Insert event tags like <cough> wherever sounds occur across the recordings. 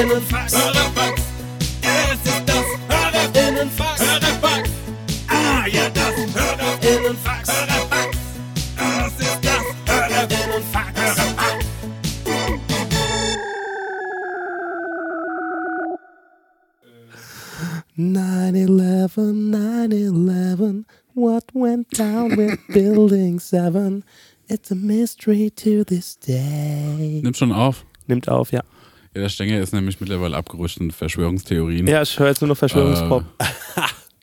Innenfax. Hörerfax. Es ist das Hörerinnenfax. Hörerfax. Ah, ja, das Hörerinnenfax. Hörerfax. Das ist das Hörerinnenfax. Hörerfax. Nine eleven, nine eleven. What went down with <laughs> Building 7? It's a mystery to this day. Nimmt schon auf. Nimmt auf, ja. Ja, der Stenger ist nämlich mittlerweile abgerutscht in Verschwörungstheorien. Ja, ich höre jetzt nur noch Verschwörungspop. <laughs>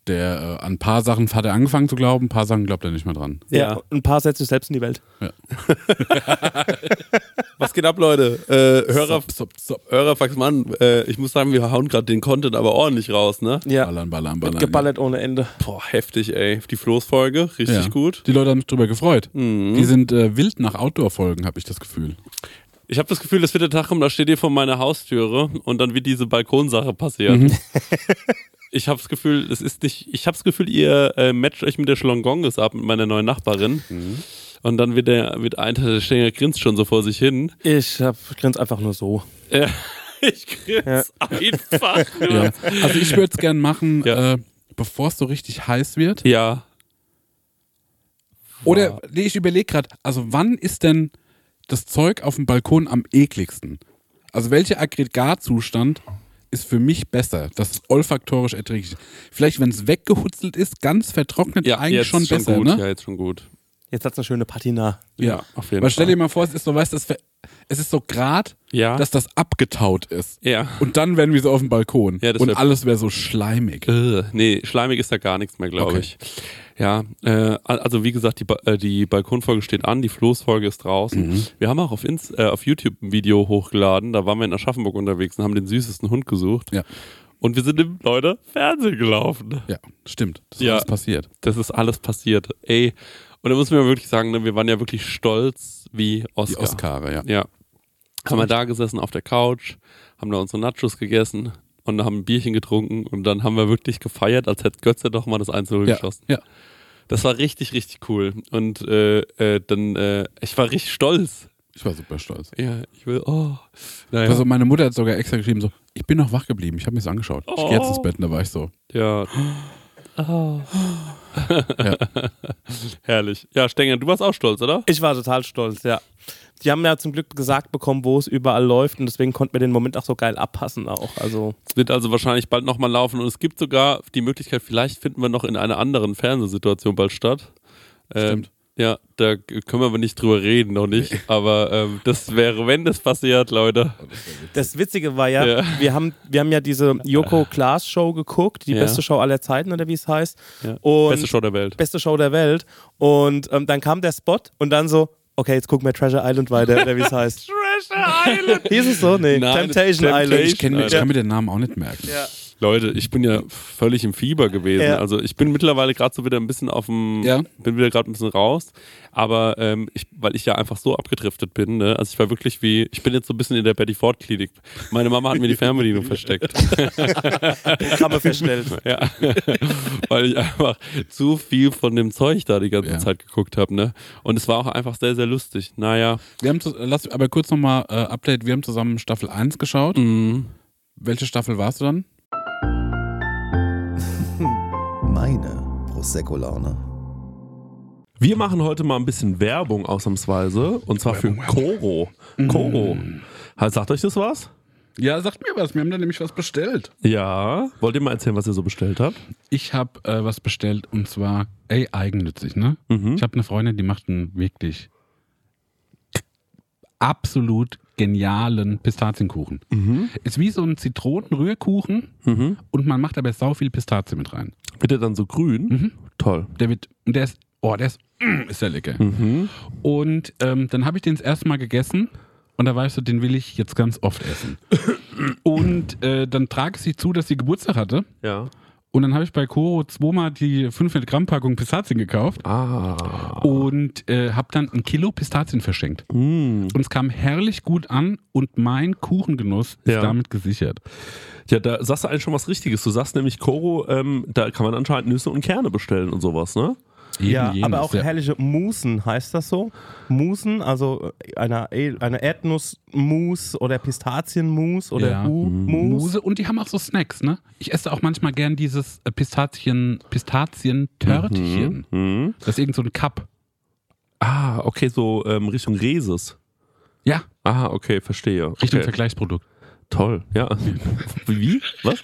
Der äh, an ein paar Sachen hat er angefangen zu glauben, ein paar Sachen glaubt er nicht mehr dran. ja. Ja. ein paar setzt sich selbst in die Welt. <laughs> Was geht ab, Leute? Äh, Hörer, Sop, sop, sop. Hörerfax, Mann, äh, ich muss sagen, wir hauen gerade den Content aber ordentlich raus, ne? Ja, Ballern, ballern, ballern. geballert ohne Ende. Boah, heftig, ey. Die Floßfolge, richtig Ja. gut. Die Leute haben sich drüber gefreut. Mhm. Die sind äh, wild nach Outdoor-Folgen, habe ich das Gefühl. Ich habe das Gefühl, es wird der Tag kommen, da steht ihr vor meiner Haustüre und dann wird diese Balkonsache passieren. Mhm. <laughs> Ich habe das Gefühl, es ist nicht. Ich habe das Gefühl, ihr äh, matcht euch mit der Schlongonges ab mit meiner neuen Nachbarin. Mhm. Und dann wird der wird einer der Stenger grinst schon so vor sich hin. Ich hab, grinse einfach nur so. <laughs> Ich grinst einfach <laughs> nur. Ja. Also ich würde es gern machen, Ja. äh, bevor es so richtig heiß wird. ja. Oder nee, ich überlege gerade, also wann ist denn das Zeug auf dem Balkon am ekligsten? Also welcher Aggregatzustand ist für mich besser, dass es olfaktorisch erträglich ist? Vielleicht, wenn es weggehutzelt ist, ganz vertrocknet, Ja, eigentlich jetzt schon schon besser, gut. ne? Ja, jetzt schon gut. Jetzt hat's eine schöne Patina. Ja, auf jeden Aber stell dir Fall. mal vor, es ist so, weißt du, das es ist so grad, Ja. dass das abgetaut ist. ja. Und dann werden wir so auf dem Balkon. Ja, das und wär- alles wäre so schleimig. Äh, nee, schleimig ist da gar nichts mehr, glaube Okay. ich. Ja, äh, also wie gesagt, die, ba äh, die Balkonfolge steht an, die Floßfolge ist draußen. Mhm. Wir haben auch auf, Inst äh, auf YouTube ein Video hochgeladen, da waren wir in Aschaffenburg unterwegs und haben den süßesten Hund gesucht. Ja. Und wir sind im, Leute, Fernsehen gelaufen. Ja, stimmt. Das ist Ja. alles passiert. Das ist alles passiert. Ey, und da muss man wirklich sagen, ne, wir waren ja wirklich stolz wie Die Oscar. Oscare, ja. Ja. Haben wir da gesessen auf der Couch, haben da unsere Nachos gegessen und haben ein Bierchen getrunken und dann haben wir wirklich gefeiert, als hätte Götze doch mal das 1 Ja, geschossen. ja. Das war richtig, richtig cool. Und äh, äh, dann, äh, ich war richtig stolz. Ich war super stolz. Ja, ich will, oh. Naja, Also meine Mutter hat sogar extra geschrieben, so, ich bin noch wach geblieben, ich habe mir das angeschaut. Ich gehe jetzt Oh. ins Bett und da war ich so. ja. Oh. <laughs> Herrlich. Ja, Stenger, du warst auch stolz, oder? Ich war total stolz, ja. Die haben ja zum Glück gesagt bekommen, wo es überall läuft und deswegen konnten wir den Moment auch so geil abpassen auch. Also Es wird also wahrscheinlich bald nochmal laufen und es gibt sogar die Möglichkeit, vielleicht finden wir noch in einer anderen Fernsehsituation bald statt. Ähm, Stimmt. Ja, da können wir aber nicht drüber reden, noch nicht. Aber ähm, das wäre, wenn das passiert, Leute. das Witzige war ja, Ja. Wir, haben, wir haben ja diese Joko Klaas Show geguckt, die Ja. beste Show aller Zeiten oder wie es heißt. Ja. Und Beste Show der Welt. beste Show der Welt. Und ähm, dann kam der Spot und dann so, okay, jetzt gucken wir Treasure Island weiter, oder wie es heißt. <laughs> Treasure Island! Hieß es so? Nee, Nein, Temptation, Temptation Island. Ich, kenn, ich kann mir den Namen auch nicht merken. Ja. Leute, ich bin ja völlig im Fieber gewesen. Ja. Also ich bin mittlerweile gerade so wieder ein bisschen auf dem, Ja. bin wieder gerade ein bisschen raus. Aber ähm, ich, weil ich ja einfach so abgedriftet bin, ne? Also ich war wirklich wie, ich bin jetzt so ein bisschen in der Betty Ford Klinik. Meine Mama hat mir die Fernbedienung versteckt. Kann man feststellen. Ja, weil ich einfach zu viel von dem Zeug da die ganze Ja. Zeit geguckt habe, ne? Und es war auch einfach sehr, sehr lustig. Naja, Wir haben, zu- lass aber kurz nochmal äh, Update, wir haben zusammen Staffel 1 geschaut. mhm. Welche Staffel warst du dann? Meine Prosecco-Laune. wir machen heute mal ein bisschen Werbung ausnahmsweise und zwar für Koro. Koro. Halt, sagt euch das was? Ja, sagt mir was, wir haben da nämlich was bestellt. Ja. Wollt ihr mal erzählen, was ihr so bestellt habt? Ich habe äh, was bestellt und zwar, ey, eigennützig, ne? Mhm. Ich habe eine Freundin, die macht einen wirklich absolut genialen Pistazienkuchen. Ist wie so ein Zitronenrührkuchen Mhm. und man macht aber sau viel Pistazie mit rein. Wird der dann so grün? Mhm. Toll. Der wird, und der ist, oh, der ist, mm, ist der lecker. Mhm. Und ähm, dann habe ich den das erste Mal gegessen und da ich so, den will ich jetzt ganz oft essen. und äh, dann trage ich sie zu, dass sie Geburtstag hatte. Ja. Und dann habe ich bei Koro zweimal die 500 Gramm Packung Pistazien gekauft Ah. und äh, habe dann ein Kilo Pistazien verschenkt. Mm. Und es kam herrlich gut an und mein Kuchengenuss ist Ja. damit gesichert. Ja, da sagst du eigentlich schon was Richtiges. Du sagst nämlich, Koro, ähm, da kann man anscheinend Nüsse und Kerne bestellen und sowas, ne? Eben ja, jenes, aber auch ja. herrliche Musen, heißt das so? Musen, also eine, eine Erdnussmus oder Pistazienmus oder Ja. U-Mus. Muse und die haben auch so Snacks, ne? Ich esse auch manchmal gern dieses äh, Pistazien, Pistazien-Törtchen. Mhm. Das ist irgend so ein Cup. Ah, okay, so ähm, Richtung Reses. Ja, Ah, okay, verstehe. Richtung okay. Vergleichsprodukt. Toll, ja. <laughs> Wie? Was?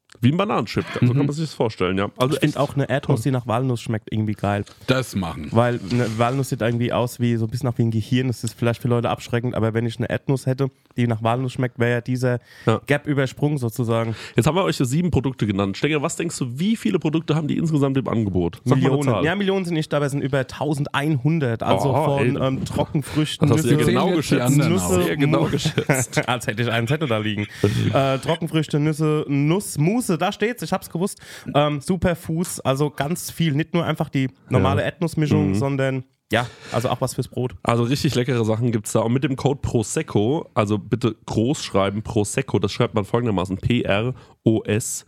Wie ein Bananenchip. So kann man sich das vorstellen, ja. Also Ich finde auch eine Erdnuss, die nach Walnuss schmeckt, irgendwie geil. Das machen. Weil eine Walnuss sieht irgendwie aus wie so ein bisschen nach wie ein Gehirn. Das ist vielleicht für Leute abschreckend, aber wenn ich eine Erdnuss hätte, die nach Walnuss schmeckt, wäre ja dieser Ja. Gap übersprungen sozusagen. Jetzt haben wir euch so sieben Produkte genannt. Stenger, was denkst du, wie viele Produkte haben die insgesamt im Angebot? Sag Millionen. Ja, Millionen sind nicht, aber es sind über 1100. Also Oh, von ähm, Trockenfrüchten, Das hast du ja Nüsse, genau geschätzt. Nüsse, Sehr genau Mu- geschätzt. <laughs> Als hätte ich einen Zettel da liegen. <laughs> äh, Trockenfrüchte, Nüsse, Nuss, Muße, da steht's, ich hab's gewusst. Ähm, Superfuß, also ganz viel. Nicht nur einfach die normale Ja. Erdnussmischung, Mhm. sondern ja, also auch was fürs Brot. Also richtig leckere Sachen gibt es da. Und mit dem Code Prosecco, also bitte groß schreiben, Prosecco, das schreibt man folgendermaßen: P-R-O-S-E-C-C-O.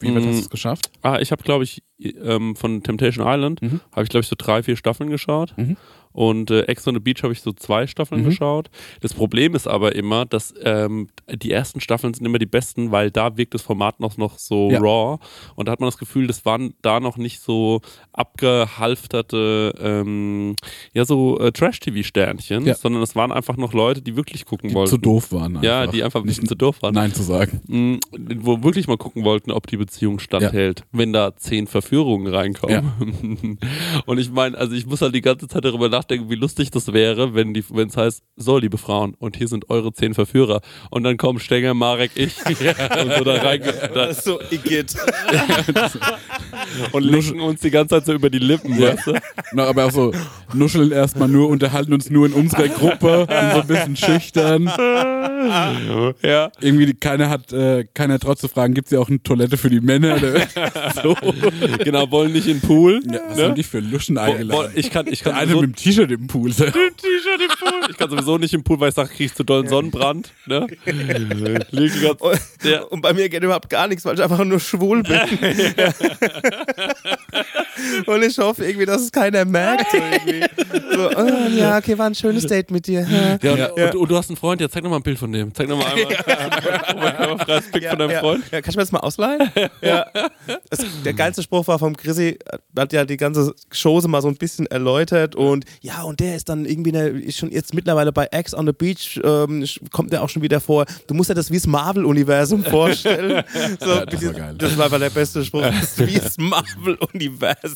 Wie weit Mm. hast du es geschafft? Ah, ich habe, glaube ich, ähm, von Temptation Island, Mhm. habe ich, glaube ich, so drei, vier Staffeln geschaut. Mhm. Und äh, Ex on the Beach habe ich so zwei Staffeln Mhm. geschaut. Das Problem ist aber immer, dass ähm, die ersten Staffeln sind immer die besten, weil da wirkt das Format noch, noch so Ja. raw. Und da hat man das Gefühl, das waren da noch nicht so abgehalfterte, ähm, ja, so äh, Trash-TV-Sternchen, Ja. sondern es waren einfach noch Leute, die wirklich gucken Die wollten. zu doof waren. Einfach. Ja, die einfach ein bisschen zu doof waren. Nein zu sagen. Mm, wo wirklich mal gucken wollten, ob die Beziehung standhält, wenn da zehn Verführungen reinkommen. <laughs> Und ich meine, also ich muss halt die ganze Zeit darüber nachdenken, wie lustig das wäre, wenn die, wenn es heißt, so liebe Frauen, und hier sind eure zehn Verführer. Und dann kommen Stenger, Marek, ich <laughs> und so da rein da, so, Igitt. <laughs> und lecken uns die ganze Zeit so über die Lippen, weißt du? Na, aber auch so, nuscheln erstmal nur, unterhalten uns nur in unserer Gruppe und so ein bisschen schüchtern. <laughs> ja. Irgendwie keiner hat, äh, keiner traut zu fragen, gibt es ja auch eine Toilette für die Männer? so. Genau, wollen nicht in den Pool. Ja, was ne? haben die für Luschen eingeladen? Ich kann, ich kann eine sowieso, mit dem T-Shirt im Pool. <laughs> T-Shirt im Pool. Ich kann sowieso nicht im Pool, weil ich sage, kriegst du dollen Sonnenbrand. Ne? <laughs> Ganze- Ja. Und bei mir geht überhaupt gar nichts, weil ich einfach nur schwul bin. <laughs> <laughs> und ich hoffe irgendwie, dass es keiner merkt. So ah, ja, okay, war ein schönes Date mit dir. Ja. Ja, und, Und, und du hast einen Freund, ja, zeig noch mal ein Bild von dem. Zeig noch mal einmal, einmal, einmal freies Pick von deinem ja, Freund. Ja, kann ich mir das mal ausleihen? <laughs> ja. Das, der geilste Spruch war vom Chrissy, hat ja die ganze Chose mal so ein bisschen erläutert und ja, und der ist dann irgendwie, der ist schon jetzt mittlerweile bei X on the Beach, ähm, kommt der auch schon wieder vor. Du musst dir das wie das Marvel-Universum vorstellen. <laughs> So, Ja, das war geil. Das war einfach der beste Spruch. Das ist wie das Marvel-Universum.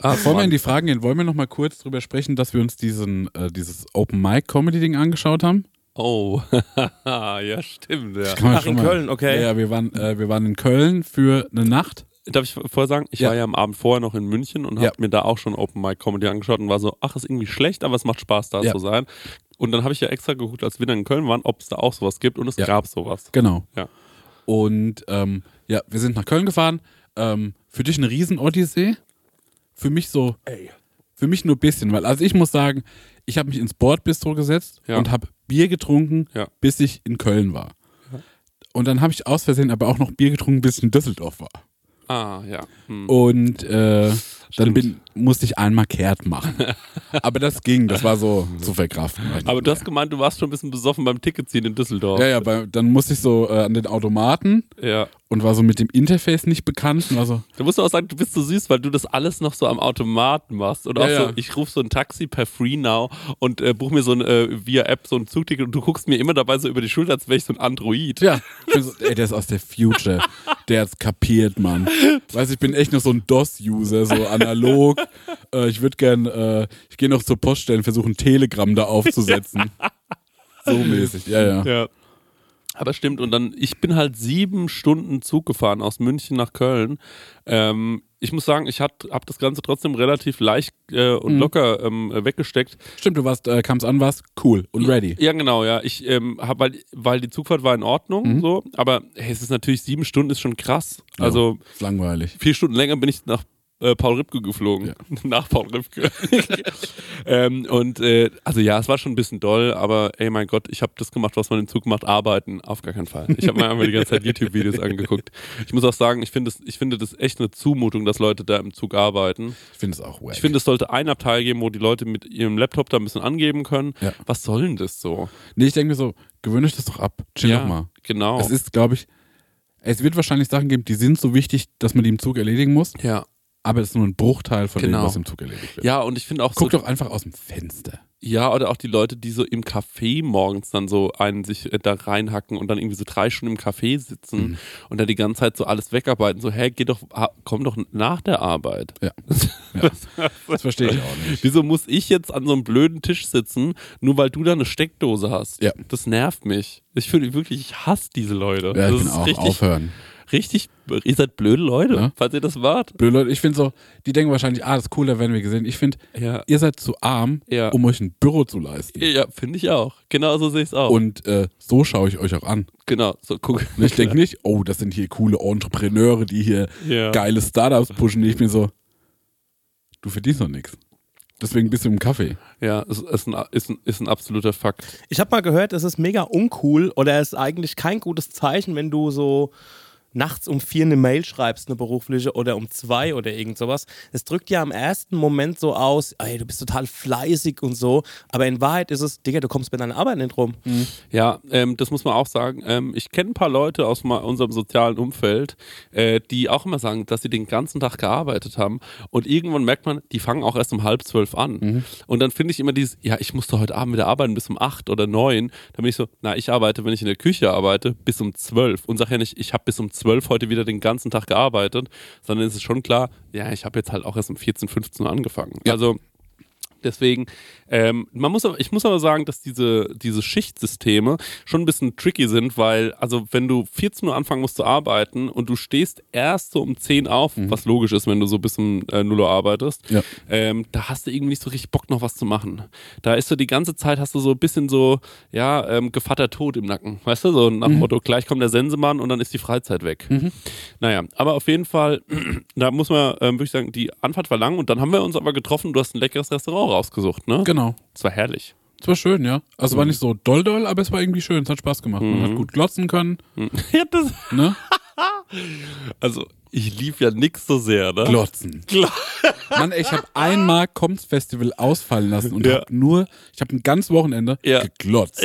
Ah, Bevor wir in die Fragen gehen, wollen wir noch mal kurz drüber sprechen, dass wir uns diesen, äh, dieses Open Mic Comedy Ding angeschaut haben? Oh, <laughs> ja, stimmt. Ja. Ach, schon in mal- Köln, okay. Ja, ja wir, waren, äh, wir waren in Köln für eine Nacht. Darf ich vorher sagen, ich Ja. war ja am Abend vorher noch in München und Ja. habe mir da auch schon Open Mic Comedy angeschaut und war so, ach, ist irgendwie schlecht, aber es macht Spaß, da Ja. zu sein. Und dann habe ich ja extra geguckt, als wir dann in Köln waren, ob es da auch sowas gibt und es Ja. gab sowas. Genau. Ja. Und ähm, ja, wir sind nach Köln gefahren. Ähm, für dich eine Riesen-Odyssee. Für mich so, für mich nur ein bisschen, weil also ich muss sagen, ich habe mich ins Bordbistro gesetzt Ja. und habe Bier getrunken, Ja. bis ich in Köln war. Und dann habe ich aus Versehen aber auch noch Bier getrunken, bis ich in Düsseldorf war. Ah, ja. Hm. Und äh, dann bin, musste ich einmal kehrt machen. <laughs> aber das ging, das war so zu verkraften. Aber du hast gemeint, du warst schon ein bisschen besoffen beim Ticketziehen in Düsseldorf. ja, ja, bei, dann musste ich so äh, an den Automaten ja. und war so mit dem Interface nicht bekannt und so, Da musst du auch sagen, du bist so süß, weil du das alles noch so am Automaten machst. Und auch Ja, so, ja. ich rufe so ein Taxi per Free Now und äh, buche mir so ein äh, via App so ein Zugticket und du guckst mir immer dabei so über die Schulter, als wäre ich so ein Android. Ja, so, ey, der ist aus der Future. Der hat's kapiert, Mann. Weißt ich bin echt noch so ein DOS-User, so analog. Äh, ich würde gern, äh, ich gehe noch zur Poststelle und versuche ein Telegramm da aufzusetzen. <laughs> So mäßig, ja, ja. Ja. Aber stimmt, und dann, ich bin halt sieben Stunden Zug gefahren aus München nach Köln. Ähm, ich muss sagen, ich habe das Ganze trotzdem relativ leicht äh, und Mhm. locker ähm, äh, weggesteckt. Stimmt, du warst, äh, kamst an, warst cool und ready. Ja, genau, ja. Ich ähm, habe, weil, weil die Zugfahrt war in Ordnung, Mhm. so, aber hey, es ist natürlich sieben Stunden ist schon krass. Also Ist langweilig. vier Stunden länger bin ich nach äh, Paul Ripke geflogen. Ja. <laughs> Nach Paul Ripke. <laughs> ähm, und äh, also ja, es war schon ein bisschen doll, aber ey mein Gott, ich habe das gemacht, was man im Zug macht, arbeiten, auf gar keinen Fall. Ich habe mir einfach die ganze Zeit YouTube-Videos angeguckt. Ich muss auch sagen, ich finde das, ich finde das echt eine Zumutung, dass Leute da im Zug arbeiten. Ich finde es auch wack. Ich finde, es sollte ein Abteil geben, wo die Leute mit ihrem Laptop da ein bisschen angeben können. Ja. Was soll denn das so? nee, ich denke mir so, gewöhnt euch das doch ab. Chill doch mal. genau. Es ist, glaube ich, es wird wahrscheinlich Sachen geben, die sind so wichtig, dass man die im Zug erledigen muss, ja. Aber es ist nur ein Bruchteil von Genau. dem, was im Zug erledigt wird. Ja, und ich finde auch Guck so, doch einfach aus dem Fenster. Ja, oder auch die Leute, die so im Café morgens dann so einen sich äh, da reinhacken und dann irgendwie so drei Stunden im Café sitzen Mhm. und dann die ganze Zeit so alles wegarbeiten. So, hä, geh doch, komm doch nach der Arbeit. Ja. <laughs> ja. Das verstehe ich auch nicht. Wieso muss ich jetzt an so einem blöden Tisch sitzen, nur weil du da eine Steckdose hast? Ja. Das nervt mich. Ich finde wirklich, ich hasse diese Leute. Ja, ich das bin ist auch richtig, aufhören. Richtig, ihr seid blöde Leute, Ja. falls ihr das wart. Blöde Leute, ich finde so, die denken wahrscheinlich, ah, das ist cool, da werden wir gesehen. Ich finde, Ja, ihr seid zu arm, Ja. um euch ein Büro zu leisten. ja finde ich auch. Genau so sehe ich es auch. Und äh, so schaue ich euch auch an. genau, so guck. Und ich denke nicht, oh, das sind hier coole Entrepreneure, die hier Ja. geile Startups pushen. Ich bin so, du verdienst noch nichts. Deswegen bist du im Kaffee. Ja, es ist ein, ist ein, ist ein absoluter Fakt. Ich habe mal gehört, es ist mega uncool oder es ist eigentlich kein gutes Zeichen, wenn du so nachts um vier eine Mail schreibst, eine berufliche, oder um zwei oder irgend sowas. Es drückt ja im ersten Moment so aus, ey, du bist total fleißig und so, aber in Wahrheit ist es, Digga, du kommst mit deiner Arbeit nicht rum. Ja, ähm, das muss man auch sagen. Ähm, ich kenne ein paar Leute aus unserem sozialen Umfeld, äh, die auch immer sagen, dass sie den ganzen Tag gearbeitet haben und irgendwann merkt man, die fangen auch erst um halb zwölf an. Und dann finde ich immer dieses, ja, ich musste heute Abend wieder arbeiten bis um acht oder neun. Dann bin ich so, na, ich arbeite, wenn ich in der Küche arbeite, bis um zwölf und sage ja nicht, ich habe bis um zwölf heute wieder den ganzen Tag gearbeitet, sondern es ist schon klar, ja, ich habe jetzt halt auch erst um 14, 15 Uhr angefangen. Also Deswegen, ähm, man muss ich muss aber sagen, dass diese, diese Schichtsysteme schon ein bisschen tricky sind, weil, also wenn du 14 Uhr anfangen musst zu arbeiten und du stehst erst so um 10 auf, was logisch ist, wenn du so bis um äh, 0 Uhr arbeitest, Ja. ähm, da hast du irgendwie nicht so richtig Bock, noch was zu machen. Da ist so die ganze Zeit, hast du so ein bisschen so, ja, ähm, Gevatter Tod im Nacken. Weißt du, so nach dem Motto, gleich kommt der Sensemann und dann ist die Freizeit weg. Naja, aber auf jeden Fall, <clears throat> da muss man, ähm, würde ich sagen, die Anfahrt war lang und dann haben wir uns aber getroffen, du hast ein leckeres Restaurant rausgesucht, ne? Genau. Das war herrlich. Es war schön, ja. Also war nicht so doll doll, aber es war irgendwie schön. Es hat Spaß gemacht. Man hat gut glotzen können. <laughs> Ja, das, Ne? <laughs> also, ich lief ja nix so sehr, ne? Glotzen. <laughs> Mann, ey, ich habe einmal Koms Festival ausfallen lassen und Ja. hab nur, ich habe ein ganzes Wochenende Ja. geglotzt.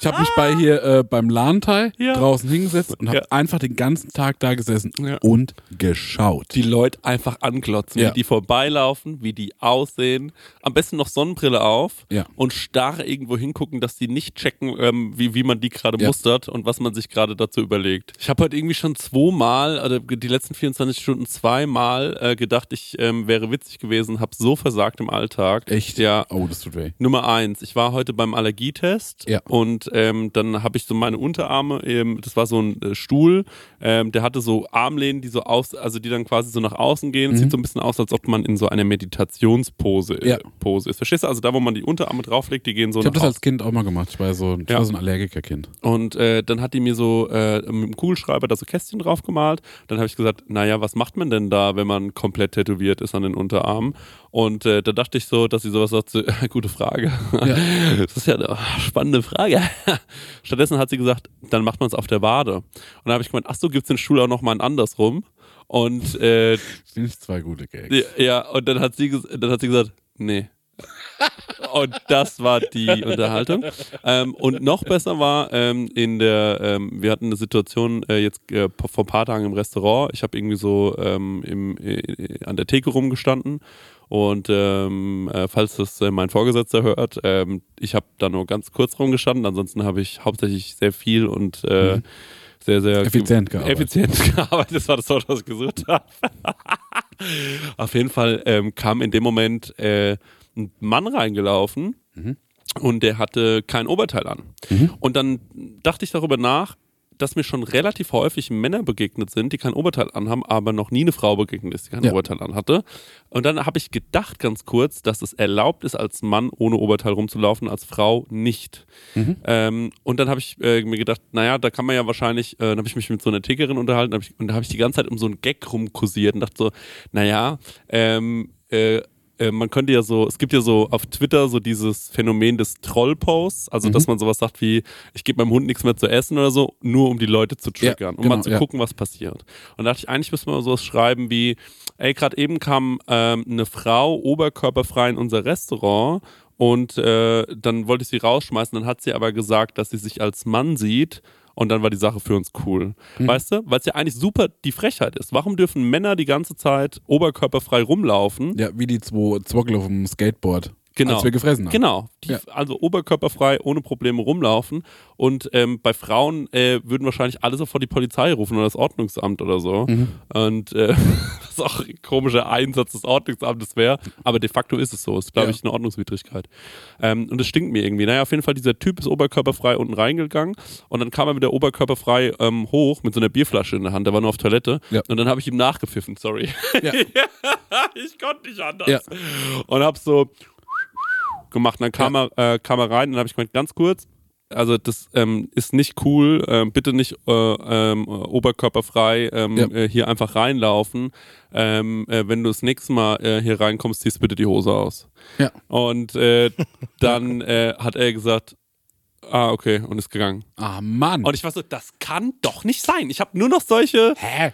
Ich habe mich bei hier äh, beim Lahnteil Ja. draußen hingesetzt und habe Ja. einfach den ganzen Tag da gesessen Ja. und geschaut. die Leute einfach anglotzen, wie die vorbeilaufen, wie die aussehen. Am besten noch Sonnenbrille auf und starr irgendwo hingucken, dass die nicht checken, ähm, wie, wie man die gerade mustert und was man sich gerade dazu überlegt. Ich habe heute irgendwie schon zweimal, also die letzten 24 Stunden zweimal äh, gedacht, ich ähm, wäre witzig gewesen, habe so versagt im Alltag. Echt? Ja. Oh, das tut weh. Nummer eins, ich war heute beim Allergietest Ja. Und ähm, dann habe ich so meine Unterarme, ähm, das war so ein äh, Stuhl, ähm, der hatte so Armlehnen, die so aus, also die dann quasi so nach außen gehen. Es Sieht so ein bisschen aus, als ob man in so einer Meditationspose äh, Mhm. Ja. Pose ist. Verstehst du? Also da, wo man die Unterarme drauflegt, die gehen so Ich habe das als. Kind auch mal gemacht. Ich war so, ich Ja. war so ein Allergikerkind. Und äh, dann hat die mir so äh, mit dem Kugelschreiber da so Kästchen drauf gemalt. Dann habe ich gesagt, naja, was macht man denn da, wenn man komplett tätowiert ist an den Unterarmen? Und äh, da dachte ich so, dass sie sowas sagt, so, <laughs> gute Frage. <laughs> Das ist ja eine spannende Frage. <laughs> Stattdessen hat sie gesagt, dann macht man es auf der Wade. Und dann habe ich gemeint, ach so, gibt es den Stuhl auch noch mal andersrum? Und äh, ich zwei gute Gags. ja, und dann hat sie, dann hat sie gesagt, nee. Und das war die Unterhaltung. Ähm, und noch besser war ähm, in der, ähm, wir hatten eine Situation äh, jetzt äh, vor ein paar Tagen im Restaurant. Ich habe irgendwie so ähm, im, äh, an der Theke rumgestanden. Und ähm, äh, falls das äh, mein Vorgesetzter hört, ähm, ich habe da nur ganz kurz rumgestanden. Ansonsten habe ich hauptsächlich sehr viel und äh, sehr, sehr Effizient gearbeitet. Effizient <laughs> gearbeitet. Das war das Wort, was ich gesucht habe. <laughs> Auf jeden Fall ähm, kam in dem Moment äh, ein Mann reingelaufen und der hatte kein Oberteil an. Und dann dachte ich darüber nach, dass mir schon relativ häufig Männer begegnet sind, die kein Oberteil anhaben, aber noch nie eine Frau begegnet ist, die kein Ja. Oberteil anhatte. Und dann habe ich gedacht ganz kurz, dass es erlaubt ist, als Mann ohne Oberteil rumzulaufen, als Frau nicht. Ähm, und dann habe ich äh, mir gedacht, naja, da kann man ja wahrscheinlich, äh, dann habe ich mich mit so einer Tickerin unterhalten hab ich, und da habe ich die ganze Zeit um so einen Gag rumkursiert und dachte so, naja, ähm, äh, äh, man könnte ja so, es gibt ja so auf Twitter so dieses Phänomen des Trollposts, also dass man sowas sagt wie, ich gebe meinem Hund nichts mehr zu essen oder so, nur um die Leute zu triggern, um genau, mal zu ja. gucken, was passiert. Und da dachte ich, eigentlich müssen wir sowas schreiben wie, ey, gerade eben kam ähm, eine Frau oberkörperfrei in unser Restaurant und äh, dann wollte ich sie rausschmeißen, dann hat sie aber gesagt, dass sie sich als Mann sieht und dann war die Sache für uns cool. Mhm. Weißt du? Weil es ja eigentlich super die Frechheit ist. Warum dürfen Männer die ganze Zeit oberkörperfrei rumlaufen? Ja, wie die zwei Zwockel auf dem Skateboard. Genau. Als wir gefressen haben. Genau. Die, Ja. Also oberkörperfrei, ohne Probleme rumlaufen. Und ähm, bei Frauen äh, würden wahrscheinlich alle sofort die Polizei rufen oder das Ordnungsamt oder so. Mhm. Und äh, <laughs> was auch ein komischer Einsatz des Ordnungsamtes wäre. Aber de facto ist es so. Ist, glaube Ja. ich, eine Ordnungswidrigkeit. Ähm, und es stinkt mir irgendwie. Naja, auf jeden Fall, dieser Typ ist oberkörperfrei unten reingegangen. Und dann kam er wieder oberkörperfrei ähm, hoch mit so einer Bierflasche in der Hand. Der war nur auf Toilette. Ja. Und dann habe ich ihm nachgepfiffen. Sorry. Ja. <laughs> ich konnte nicht anders. Ja. Und hab so gemacht. Und dann kam, er, äh, kam er rein und dann habe ich gemeint, ganz kurz, also das ähm, ist nicht cool, ähm, bitte nicht äh, ähm, oberkörperfrei ähm, Ja. äh, hier einfach reinlaufen. Ähm, äh, wenn du das nächste Mal äh, hier reinkommst, ziehst bitte die Hose aus. Ja. Und äh, <laughs> dann äh, hat er gesagt, ah, okay, und ist gegangen. Ah, Mann. Und ich war so, das kann doch nicht sein. Ich habe nur noch solche, Hä?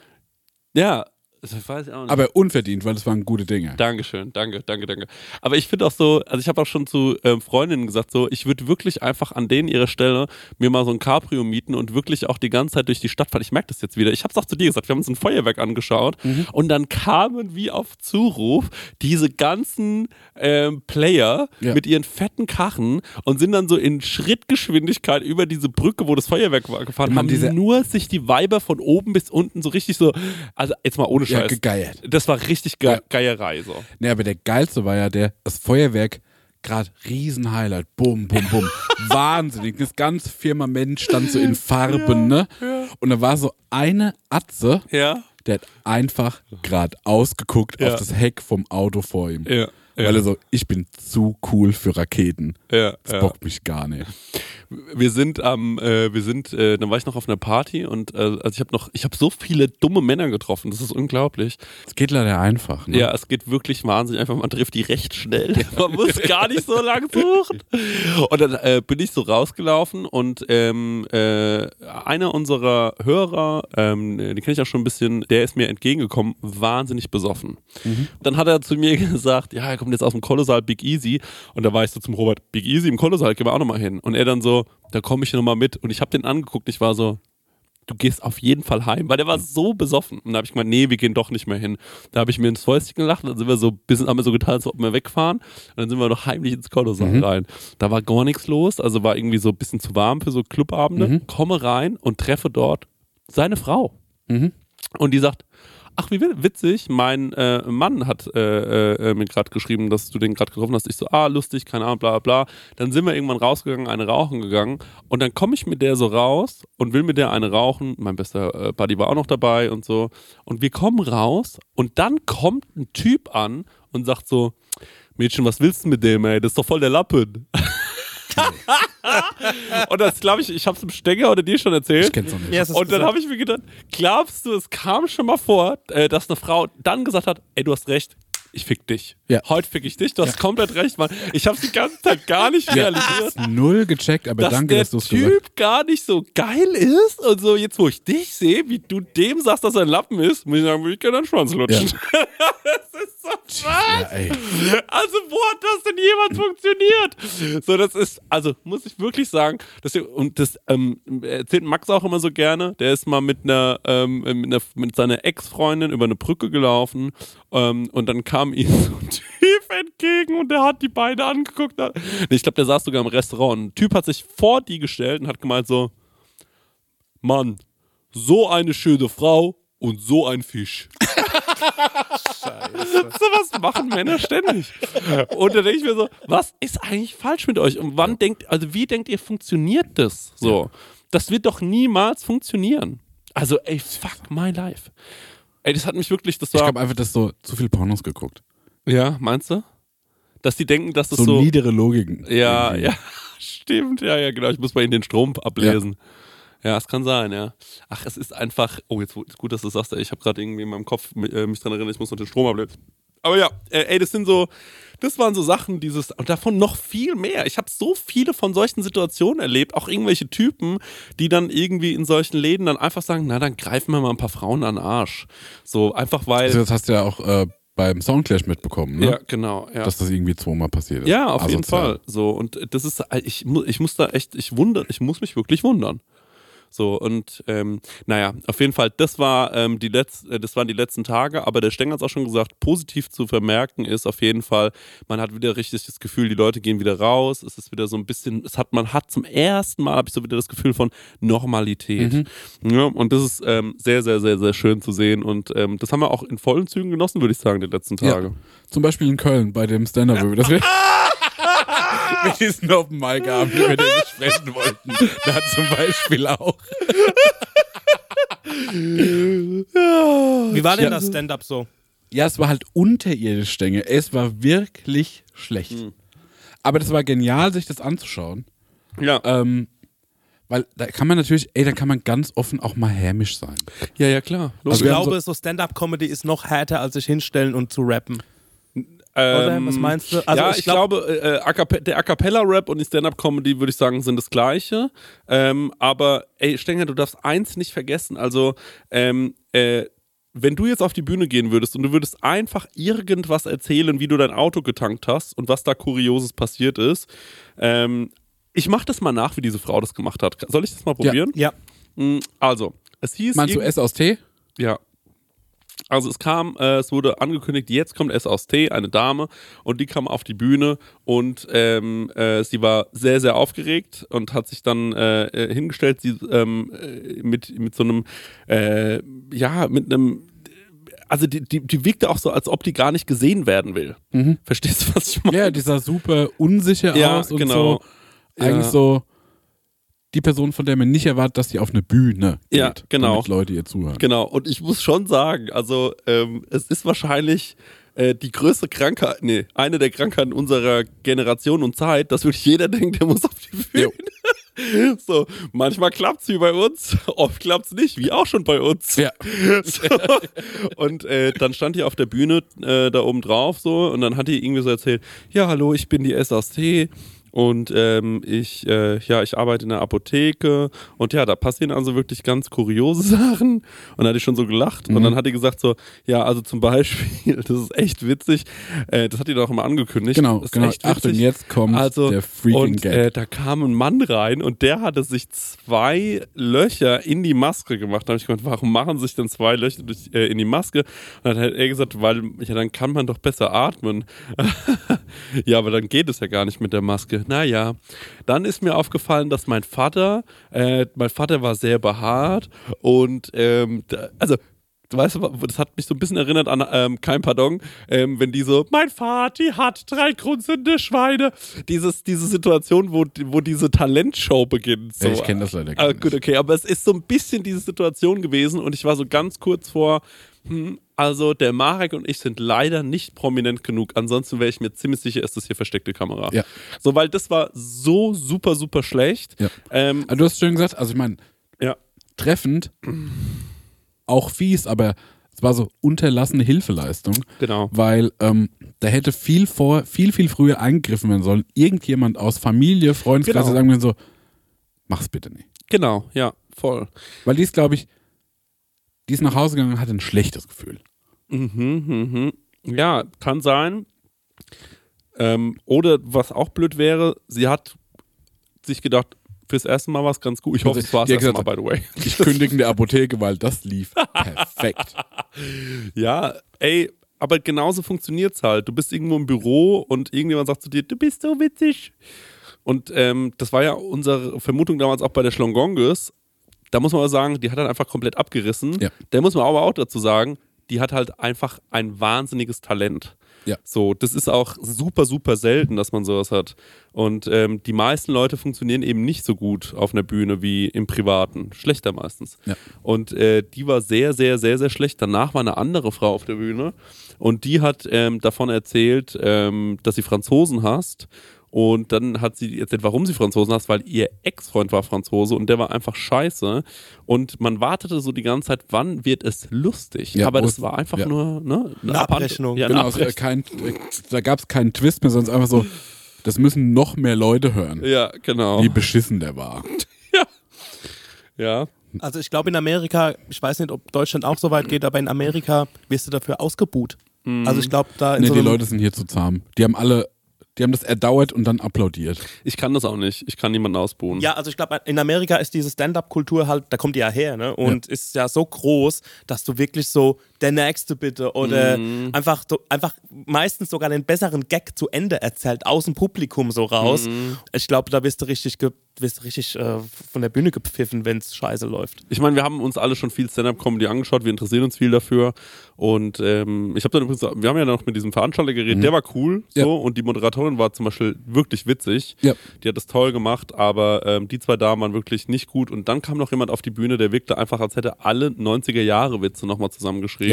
ja, das weiß ich auch nicht. Aber unverdient, weil das waren gute Dinge. Dankeschön, danke, danke, danke. Aber ich finde auch so, also ich habe auch schon zu ähm, Freundinnen gesagt, so, ich würde wirklich einfach an denen ihrer Stelle mir mal so ein Cabrio mieten und wirklich auch die ganze Zeit durch die Stadt fahren. Ich merke das jetzt wieder. Ich habe es auch zu dir gesagt, wir haben uns ein Feuerwerk angeschaut Mhm. und dann kamen wie auf Zuruf diese ganzen ähm, Player Ja. mit ihren fetten Karren und sind dann so in Schrittgeschwindigkeit über diese Brücke, wo das Feuerwerk war, gefahren, haben nur sich die Weiber von oben bis unten so richtig so, also jetzt mal ohne Ja, Scheiß. gegeiert. das war richtig ge Ja. Geierei so. Nee, aber der geilste war ja der, das Feuerwerk, gerade Riesenhighlight. Bum, bum, bum. <laughs> Wahnsinnig. Das ganze Firmament stand so in Farben, ne? Und da war so eine Atze, Ja. der hat einfach gerade ausgeguckt Ja. auf das Heck vom Auto vor ihm. Ja. Weil er so, ich bin zu cool für Raketen. Ja, Das ja. bockt mich gar nicht. Wir sind am, äh, wir sind, äh, dann war ich noch auf einer Party und äh, also ich habe noch, ich habe so viele dumme Männer getroffen, das ist unglaublich. Es geht leider einfach, ne? Ja, es geht wirklich wahnsinnig einfach, man trifft die recht schnell. <laughs> Man muss gar nicht so lang suchen. Und dann äh, bin ich so rausgelaufen und ähm, äh, einer unserer Hörer, ähm, den kenne ich auch schon ein bisschen, der ist mir entgegengekommen, wahnsinnig besoffen. Dann hat er zu mir <laughs> gesagt, ja, er kommt jetzt aus dem Kolossal Big Easy. Und da war ich so zum Robert, Big Easy im Kolossal, gehen wir auch nochmal hin. Und er dann so, da komme ich nochmal mit. Und ich habe den angeguckt, ich war so, du gehst auf jeden Fall heim, weil der war so besoffen. Und da habe ich gemeint, nee, wir gehen doch nicht mehr hin. Da habe ich mir ins Fäustchen gelacht, dann sind wir so ein bisschen, haben wir so getan, als ob wir wegfahren. Und dann sind wir noch heimlich ins Kolossal rein. Da war gar nichts los, also war irgendwie so ein bisschen zu warm für so Clubabende. Komme rein und treffe dort seine Frau. Und die sagt, ach, wie witzig, mein äh, Mann hat äh, äh, mir gerade geschrieben, dass du den gerade getroffen hast. Ich so, ah, lustig, keine Ahnung, bla bla bla. Dann sind wir irgendwann rausgegangen, eine rauchen gegangen. Und dann komme ich mit der so raus und will mit der eine rauchen. Mein bester äh, Buddy war auch noch dabei und so. Und wir kommen raus und dann kommt ein Typ an und sagt so, Mädchen, was willst du mit dem, ey? Das ist doch voll der Lappen. <laughs> <laughs> und das glaube ich, ich habe es dem Stenger oder dir schon erzählt. Ich kenn's noch nicht. Ja, Und dann habe ich mir gedacht, glaubst du, es kam schon mal vor, äh, dass eine Frau dann gesagt hat, ey, du hast recht, ich fick dich. Ja. Heute fick ich dich, du hast komplett recht, Mann. Ich habe die ganze Zeit gar nicht realisiert, Null gecheckt, aber dass danke, der dass du es Typ gesagt hast. gar nicht so geil ist. Und so jetzt, wo ich dich sehe, wie du dem sagst, dass er ein Lappen ist, muss ich sagen, würde ich gerne einen Schwanz lutschen. <laughs> das ist so Ja, ey. also, wo hat das denn jemals funktioniert? So, das ist, also, muss ich wirklich sagen, das, und das ähm, erzählt Max auch immer so gerne. Der ist mal mit einer, ähm, mit, einer mit seiner Ex-Freundin über eine Brücke gelaufen ähm, und dann kam ihm so ein Typ entgegen und der hat die beide angeguckt. Nee, Ich glaube, der saß sogar im Restaurant. Ein Typ hat sich vor die gestellt und hat gemeint so, Mann, so eine schöne Frau und so ein Fisch. <laughs> So was machen Männer ständig. Und da denke ich mir so, was ist eigentlich falsch mit euch? Und wann denkt, also wie denkt ihr, funktioniert das? So. Das wird doch niemals funktionieren. Also, ey, fuck my life. Ey, das hat mich wirklich, das Ich war. glaube einfach, dass so zu viel Pornos geguckt. Ja, meinst du? Dass die denken, dass das So, so. niedere Logiken. ja, irgendwie. ja, <laughs> stimmt. Ja, ja, genau. Ich muss bei ihnen den Strom ablesen. Ja, es kann sein, ja. Ach, es ist einfach. Oh, jetzt gut, dass du sagst, ey, ich habe gerade irgendwie in meinem Kopf äh, mich dran erinnert, ich muss noch den Strom ablesen. Aber ja, äh, ey, das sind so, das waren so Sachen, dieses, und davon noch viel mehr. Ich habe so viele von solchen Situationen erlebt, auch irgendwelche Typen, die dann irgendwie in solchen Läden dann einfach sagen, na, dann greifen wir mal ein paar Frauen an den Arsch. So, einfach weil. Also das hast du ja auch äh, beim Soundclash mitbekommen, ne? ja, genau, ja. Dass das irgendwie zweimal passiert ist. Ja, auf jeden Asozial. Fall. So, und das ist, ich, ich muss da echt, ich wundere, ich muss mich wirklich wundern. So, und ähm, naja, auf jeden Fall, das war ähm, die Letz äh, das waren die letzten Tage, aber der Stenger hat es auch schon gesagt, positiv zu vermerken ist auf jeden Fall, man hat wieder richtig das Gefühl, die Leute gehen wieder raus, es ist wieder so ein bisschen, es hat, man hat zum ersten Mal, habe ich so wieder das Gefühl von Normalität. Ja, und das ist ähm, sehr, sehr, sehr, sehr schön zu sehen und ähm, das haben wir auch in vollen Zügen genossen, würde ich sagen, die letzten Tage. Ja. Zum Beispiel in Köln bei dem Stand-Up, das wir <laughs> <laughs> mit diesen Open Mic Abend, über den wir sprechen wollten. Da zum Beispiel auch. <laughs> Wie war denn Ja. das Stand-up so? Ja, es war halt unterirdisch, Stänge. Es war wirklich schlecht. Hm. Aber das war genial, sich das anzuschauen. Ja, Ähm, weil da kann man natürlich, ey, da kann man ganz offen auch mal hämisch sein. ja, ja, klar. Also ich glaube, so, Stand-up-Comedy ist noch härter, als sich hinstellen und zu rappen. Oder? Was meinst du? Also ja, ich ich, glaub- glaube, äh, A cappe- der A Cappella-Rap und die Stand-Up-Comedy, würde ich sagen, sind das Gleiche. Ähm, aber, ey, Stenger, du darfst eins nicht vergessen. Also, ähm, äh, wenn du jetzt auf die Bühne gehen würdest und du würdest einfach irgendwas erzählen, wie du dein Auto getankt hast und was da Kurioses passiert ist, ähm, ich mach das mal nach, wie diese Frau das gemacht hat. Soll ich das mal probieren? Ja. Mm, Also, es hieß. Meinst du S aus T? ja. Also es kam, äh, es wurde angekündigt, jetzt kommt S aus T, eine Dame, und die kam auf die Bühne und ähm, äh, sie war sehr, sehr aufgeregt und hat sich dann äh, äh, hingestellt, sie ähm, äh, mit, mit so einem, äh, ja, mit einem also die, die, die wirkte auch so, als ob die gar nicht gesehen werden will. Verstehst du, was ich meine? Ja, die sah super unsicher Ja, aus und genau. so. Eigentlich Ja. so die Person, von der man nicht erwartet, dass sie auf eine Bühne geht, Ja, genau. damit Leute ihr zuhören. Genau, und ich muss schon sagen, also ähm, es ist wahrscheinlich äh, die größte Krankheit, nee, eine der Krankheiten unserer Generation und Zeit, dass wirklich jeder <laughs> denkt, der muss auf die Bühne. <laughs> So, manchmal klappt's wie bei uns, <laughs> oft klappt's nicht, wie auch schon bei uns. Ja. So. Und äh, dann stand die auf der Bühne äh, da oben drauf so und dann hat die irgendwie so erzählt, ja hallo, ich bin die SAC und ähm, ich, äh, ja, ich arbeite in der Apotheke und ja, da passieren also wirklich ganz kuriose <laughs> Sachen und dann hatte ich schon so gelacht und dann hat die gesagt so, ja, also zum Beispiel, <laughs> das ist echt witzig, äh, das hat die doch immer angekündigt. Genau, das genau. Achtung, jetzt kommt also, der freaking und, Gag. Äh, da kam ein Mann rein und der hatte sich zwei Löcher in die Maske gemacht. Da habe ich gemeint, warum machen sich denn zwei Löcher durch, äh, in die Maske? Und dann hat er gesagt, weil, ja, dann kann man doch besser atmen. <laughs> ja, aber dann geht es ja gar nicht mit der Maske. Naja, dann ist mir aufgefallen, dass mein Vater, äh, mein Vater war sehr behaart und, ähm, also, Du weißt, das hat mich so ein bisschen erinnert an ähm, kein Pardon, ähm, wenn die so, mein Vati hat drei grunzende Schweine. Dieses, diese Situation, wo, wo diese Talentshow beginnt. So. Ich kenn das leider gar Ah, nicht. Gut, okay, aber es ist so ein bisschen diese Situation gewesen und ich war so ganz kurz vor, hm, also der Marek und ich sind leider nicht prominent genug. Ansonsten wäre ich mir ziemlich sicher, ist das hier versteckte Kamera. Ja. So, weil das war so super, super schlecht. Ja. Ähm, Also du hast schön gesagt, also ich meine, ja. treffend, auch fies, aber es war so unterlassene Hilfeleistung, Genau. weil ähm, da hätte viel vor, viel, viel früher eingegriffen werden sollen. Irgendjemand aus Familie, Freundeskreis Genau. sagen wir so, mach's bitte nicht. Genau, ja, voll. Weil die ist, glaube ich, die ist nach Hause gegangen und hatte ein schlechtes Gefühl. Mhm, mhm. Ja, kann sein. Ähm, oder was auch blöd wäre, sie hat sich gedacht, fürs erste Mal war es ganz gut. Ich hoffe, es war das Die hat erste Mal, gesagt, by the way. Ich kündige in der Apotheke, weil das lief perfekt. <laughs> Ja, ey, aber genauso funktioniert's halt. Du bist irgendwo im Büro und irgendjemand sagt zu dir, du bist so witzig. Und ähm, das war ja unsere Vermutung damals auch bei der Schlongonges. Da muss man aber sagen, die hat dann einfach komplett abgerissen. Ja. Da muss man aber auch dazu sagen, die hat halt einfach ein wahnsinniges Talent. Ja. So, das ist auch super, super selten, dass man sowas hat. Und ähm, die meisten Leute funktionieren eben nicht so gut auf einer Bühne wie im Privaten. Schlechter meistens. Ja. Und äh, die war sehr, sehr, sehr, sehr schlecht. Danach war eine andere Frau auf der Bühne und die hat ähm, davon erzählt, ähm, dass sie Franzosen hasst. Und dann hat sie erzählt, warum sie Franzosen hasst, weil ihr Ex-Freund war Franzose und der war einfach scheiße. Und man wartete so die ganze Zeit, wann wird es lustig? Ja, Aber das es- war einfach ja. nur ne, Eine Abrechnung. Ja, Genau, Abrechnung. kein, da gab es keinen Twist mehr, sondern einfach so, das müssen noch mehr Leute hören, ja, genau. wie beschissen der war. <laughs> Ja. Also ich glaube in Amerika, ich weiß nicht, ob Deutschland auch so weit geht, aber in Amerika wirst du dafür ausgebuht. Also ich glaube da in Nee, so die Leute sind hier zu zahm. Die haben alle, die haben das erdauert und dann applaudiert. Ich kann das auch nicht. Ich kann niemanden ausbuhen. Ja, also ich glaube, in Amerika ist diese Stand-up-Kultur halt, da kommt die ja her, ne? Und ist ja so groß, dass du wirklich so der Nächste bitte oder einfach so, einfach meistens sogar den besseren Gag zu Ende erzählt, aus dem Publikum so raus. Ich glaube, da wirst du richtig, wirst richtig äh, von der Bühne gepfiffen, wenn es scheiße läuft. Ich meine, wir haben uns alle schon viel Stand-Up-Comedy angeschaut, wir interessieren uns viel dafür. Und ähm, ich habe dann übrigens, wir haben ja noch mit diesem Veranstalter geredet, der war cool so Ja. und die Moderatorin war zum Beispiel wirklich witzig. Ja. Die hat das toll gemacht, aber ähm, die zwei Damen waren wirklich nicht gut. Und dann kam noch jemand auf die Bühne, der wirkte einfach, als hätte alle 90er-Jahre-Witze nochmal zusammengeschrieben.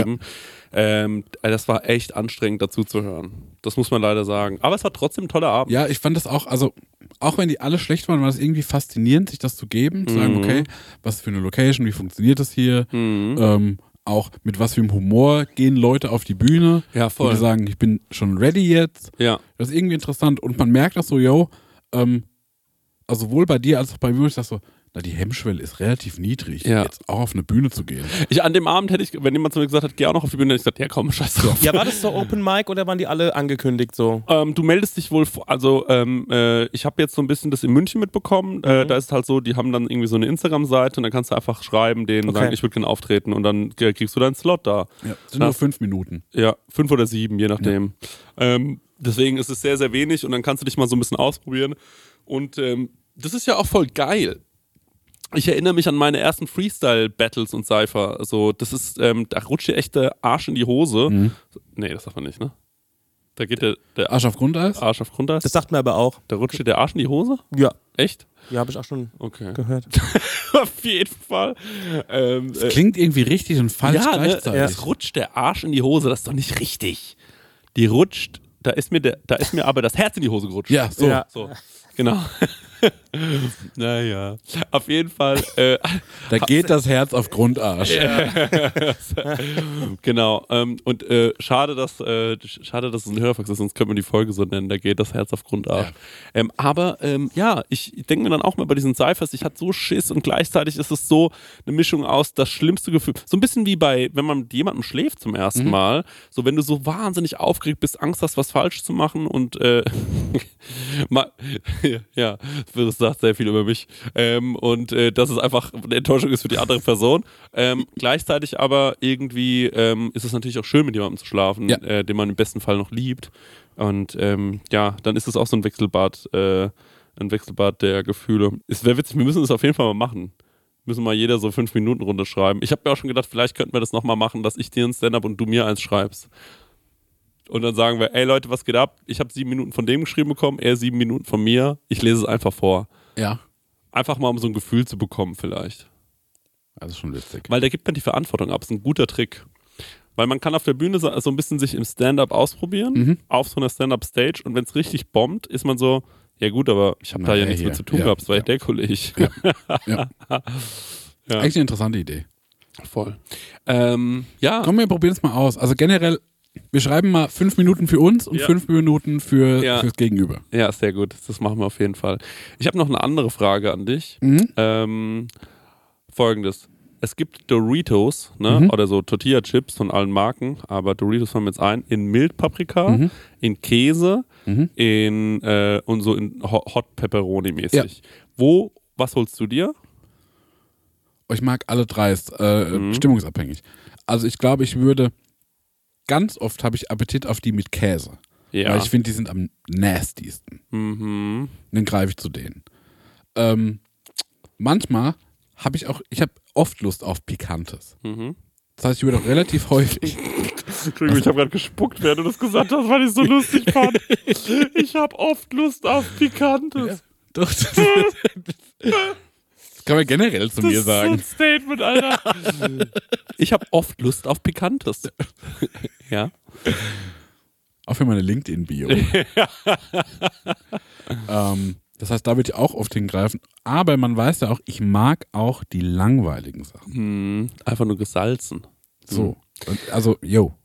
Ähm, das war echt anstrengend dazu zu hören. Das muss man leider sagen. Aber es war trotzdem ein toller Abend. Ja, ich fand das auch, also auch wenn die alle schlecht waren, war das irgendwie faszinierend, sich das zu geben, zu sagen, Mhm. okay, was für eine Location, wie funktioniert das hier, Mhm. ähm, auch mit was für einem Humor gehen Leute auf die Bühne, Ja, voll. die sagen, ich bin schon ready jetzt. Ja. Das ist irgendwie interessant und man merkt das so, yo, ähm, also sowohl bei dir als auch bei mir, ich sag so, na, die Hemmschwelle ist relativ niedrig, Ja. jetzt auch auf eine Bühne zu gehen. Ich, an dem Abend hätte ich, wenn jemand zu mir gesagt hat, geh auch noch auf die Bühne, hätte ich gesagt, ja komm, scheiß drauf. Ja, war das so Open Mic oder waren die alle angekündigt so? Ähm, du meldest dich wohl, vor- also ähm, äh, ich habe jetzt so ein bisschen das in München mitbekommen. Äh, Mhm. da ist halt so, die haben dann irgendwie so eine Instagram-Seite und dann kannst du einfach schreiben, denen Okay. sagen, ich würde gerne auftreten und dann kriegst du deinen Slot da. Ja, sind nur fünf Minuten. Ja, fünf oder sieben, je nachdem. Ähm, deswegen ist es sehr, sehr wenig und dann kannst du dich mal so ein bisschen ausprobieren. Und ähm, das ist ja auch voll geil. Ich erinnere mich an meine ersten Freestyle-Battles und Cypher. Also, das ist, ähm, da rutscht dir echt der Arsch in die Hose. Mhm. Nee, das sagt man nicht, ne? Da geht der, der Arsch auf Grundeis? Arsch auf Grundeis. Das sagt mir aber auch. da rutscht dir der Arsch in die Hose? Ja. Echt? Ja, habe ich auch schon Okay. gehört. <laughs> Auf jeden Fall. Ähm, Das klingt irgendwie richtig und falsch ja, ne, gleichzeitig. es rutscht der Arsch in die Hose, das ist doch nicht richtig. Die rutscht, da ist mir, der, da ist mir aber das Herz in die Hose gerutscht. Ja, so. Ja. So, genau. <laughs> <laughs> naja, auf jeden Fall. Äh, Da geht das Herz auf Grundarsch. <laughs> genau. Ähm, und äh, schade, dass äh, schade, dass es ein Hörfax ist, sonst könnte man die Folge so nennen. Da geht das Herz auf Grundarsch. Ja. Ähm, aber ähm, ja, ich denke mir dann auch mal bei diesen Cyphers, ich hatte so Schiss und gleichzeitig ist es so eine Mischung aus das schlimmste Gefühl. So ein bisschen wie bei, wenn man mit jemandem schläft zum ersten Mhm. Mal. So, wenn du so wahnsinnig aufgeregt bist, Angst hast, was falsch zu machen und äh, <laughs> mal, ja, das sagt sehr viel über mich. Ähm, und äh, dass es einfach eine Enttäuschung ist für die andere Person. Ähm, gleichzeitig aber irgendwie ähm, ist es natürlich auch schön, mit jemandem zu schlafen, Ja. äh, den man im besten Fall noch liebt. Und ähm, ja, dann ist es auch so ein Wechselbad, äh, ein Wechselbad der Gefühle. Es wäre witzig, wir müssen das auf jeden Fall mal machen. Müssen mal jeder so fünf Minuten runterschreiben. Ich habe mir auch schon gedacht, vielleicht könnten wir das nochmal machen, dass ich dir ein Stand-up und du mir eins schreibst. Und dann sagen wir, ey Leute, was geht ab? Ich habe sieben Minuten von dem geschrieben bekommen, er sieben Minuten von mir. Ich lese es einfach vor. Ja. Einfach mal, um so ein Gefühl zu bekommen, vielleicht. Das ist schon witzig. Weil da gibt man die Verantwortung ab. Das ist ein guter Trick. Weil man kann auf der Bühne so so ein bisschen sich im Stand-up ausprobieren, Mhm. auf so einer Stand-up-Stage. Und wenn es richtig bombt, ist man so, ja gut, aber ich habe da ja nichts hier. mit zu tun Ja, gehabt. Das war ja ja. der Kollege. <laughs> Ja. Ja. Eigentlich eine interessante Idee. Voll. Ähm, ja. Komm, wir probieren es mal aus. Also generell, wir schreiben mal fünf Minuten für uns und Ja. fünf Minuten für, Ja. fürs Gegenüber. Ja, sehr gut. Das machen wir auf jeden Fall. Ich habe noch eine andere Frage an dich. Mhm. Ähm, Folgendes. Es gibt Doritos, ne? Mhm. Oder so Tortilla-Chips von allen Marken, aber Doritos haben wir jetzt ein in Mildpaprika, Mhm. in Käse, Mhm. in äh, und so in Ho- Hot Pepperoni mäßig. Wo, was holst du dir? Ich mag alle drei, ist äh, Mhm. stimmungsabhängig. Also ich glaube, ich würde, ganz oft habe ich Appetit auf die mit Käse. Ja. Weil ich finde, die sind am nastiesten. mhm. Dann greife ich zu denen. Ähm, manchmal habe ich auch, ich habe oft Lust auf Pikantes. Mhm. Das heißt, ich würde auch relativ häufig. <laughs> Entschuldigung, ich habe gerade gespuckt, während du das gesagt hast, weil ich so lustig fand. <laughs> Ich habe oft Lust auf Pikantes. Doch, das, das <laughs> kann man generell zu mir sagen. Statement, Alter. <laughs> Ich habe oft Lust auf Pikantes. <laughs> ja. Auch für meine LinkedIn-Bio. <laughs> ähm, das heißt, da würde ich auch oft hingreifen. Aber man weiß ja auch, ich mag auch die langweiligen Sachen. Hm, einfach nur gesalzen. So. Und, also, yo.